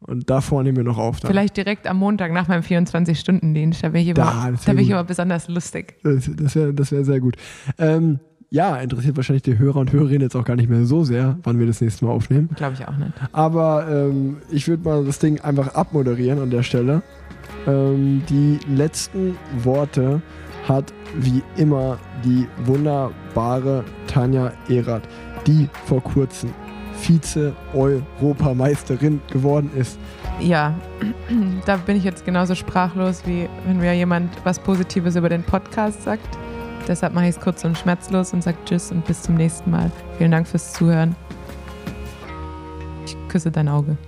Und davor nehmen wir noch auf. Dann. Vielleicht direkt am Montag nach meinem 24-Stunden-Dienst. Da bin ich, Da, da wär ich immer besonders lustig. Das, das wäre das wär sehr gut. Ähm, ja, interessiert wahrscheinlich die Hörer und Hörerinnen jetzt auch gar nicht mehr so sehr, wann wir das nächste Mal aufnehmen. Glaube ich auch nicht. Aber ähm, ich würde mal das Ding einfach abmoderieren an der Stelle. Ähm, die letzten Worte hat wie immer die wunderbare Tanja Erath, die vor kurzem Vize-Europameisterin geworden ist. Ja, *clears throat* da bin ich jetzt genauso sprachlos, wie wenn mir jemand was Positives über den Podcast sagt. Deshalb mache ich es kurz und schmerzlos und sage Tschüss und bis zum nächsten Mal. Vielen Dank fürs Zuhören. Ich küsse dein Auge.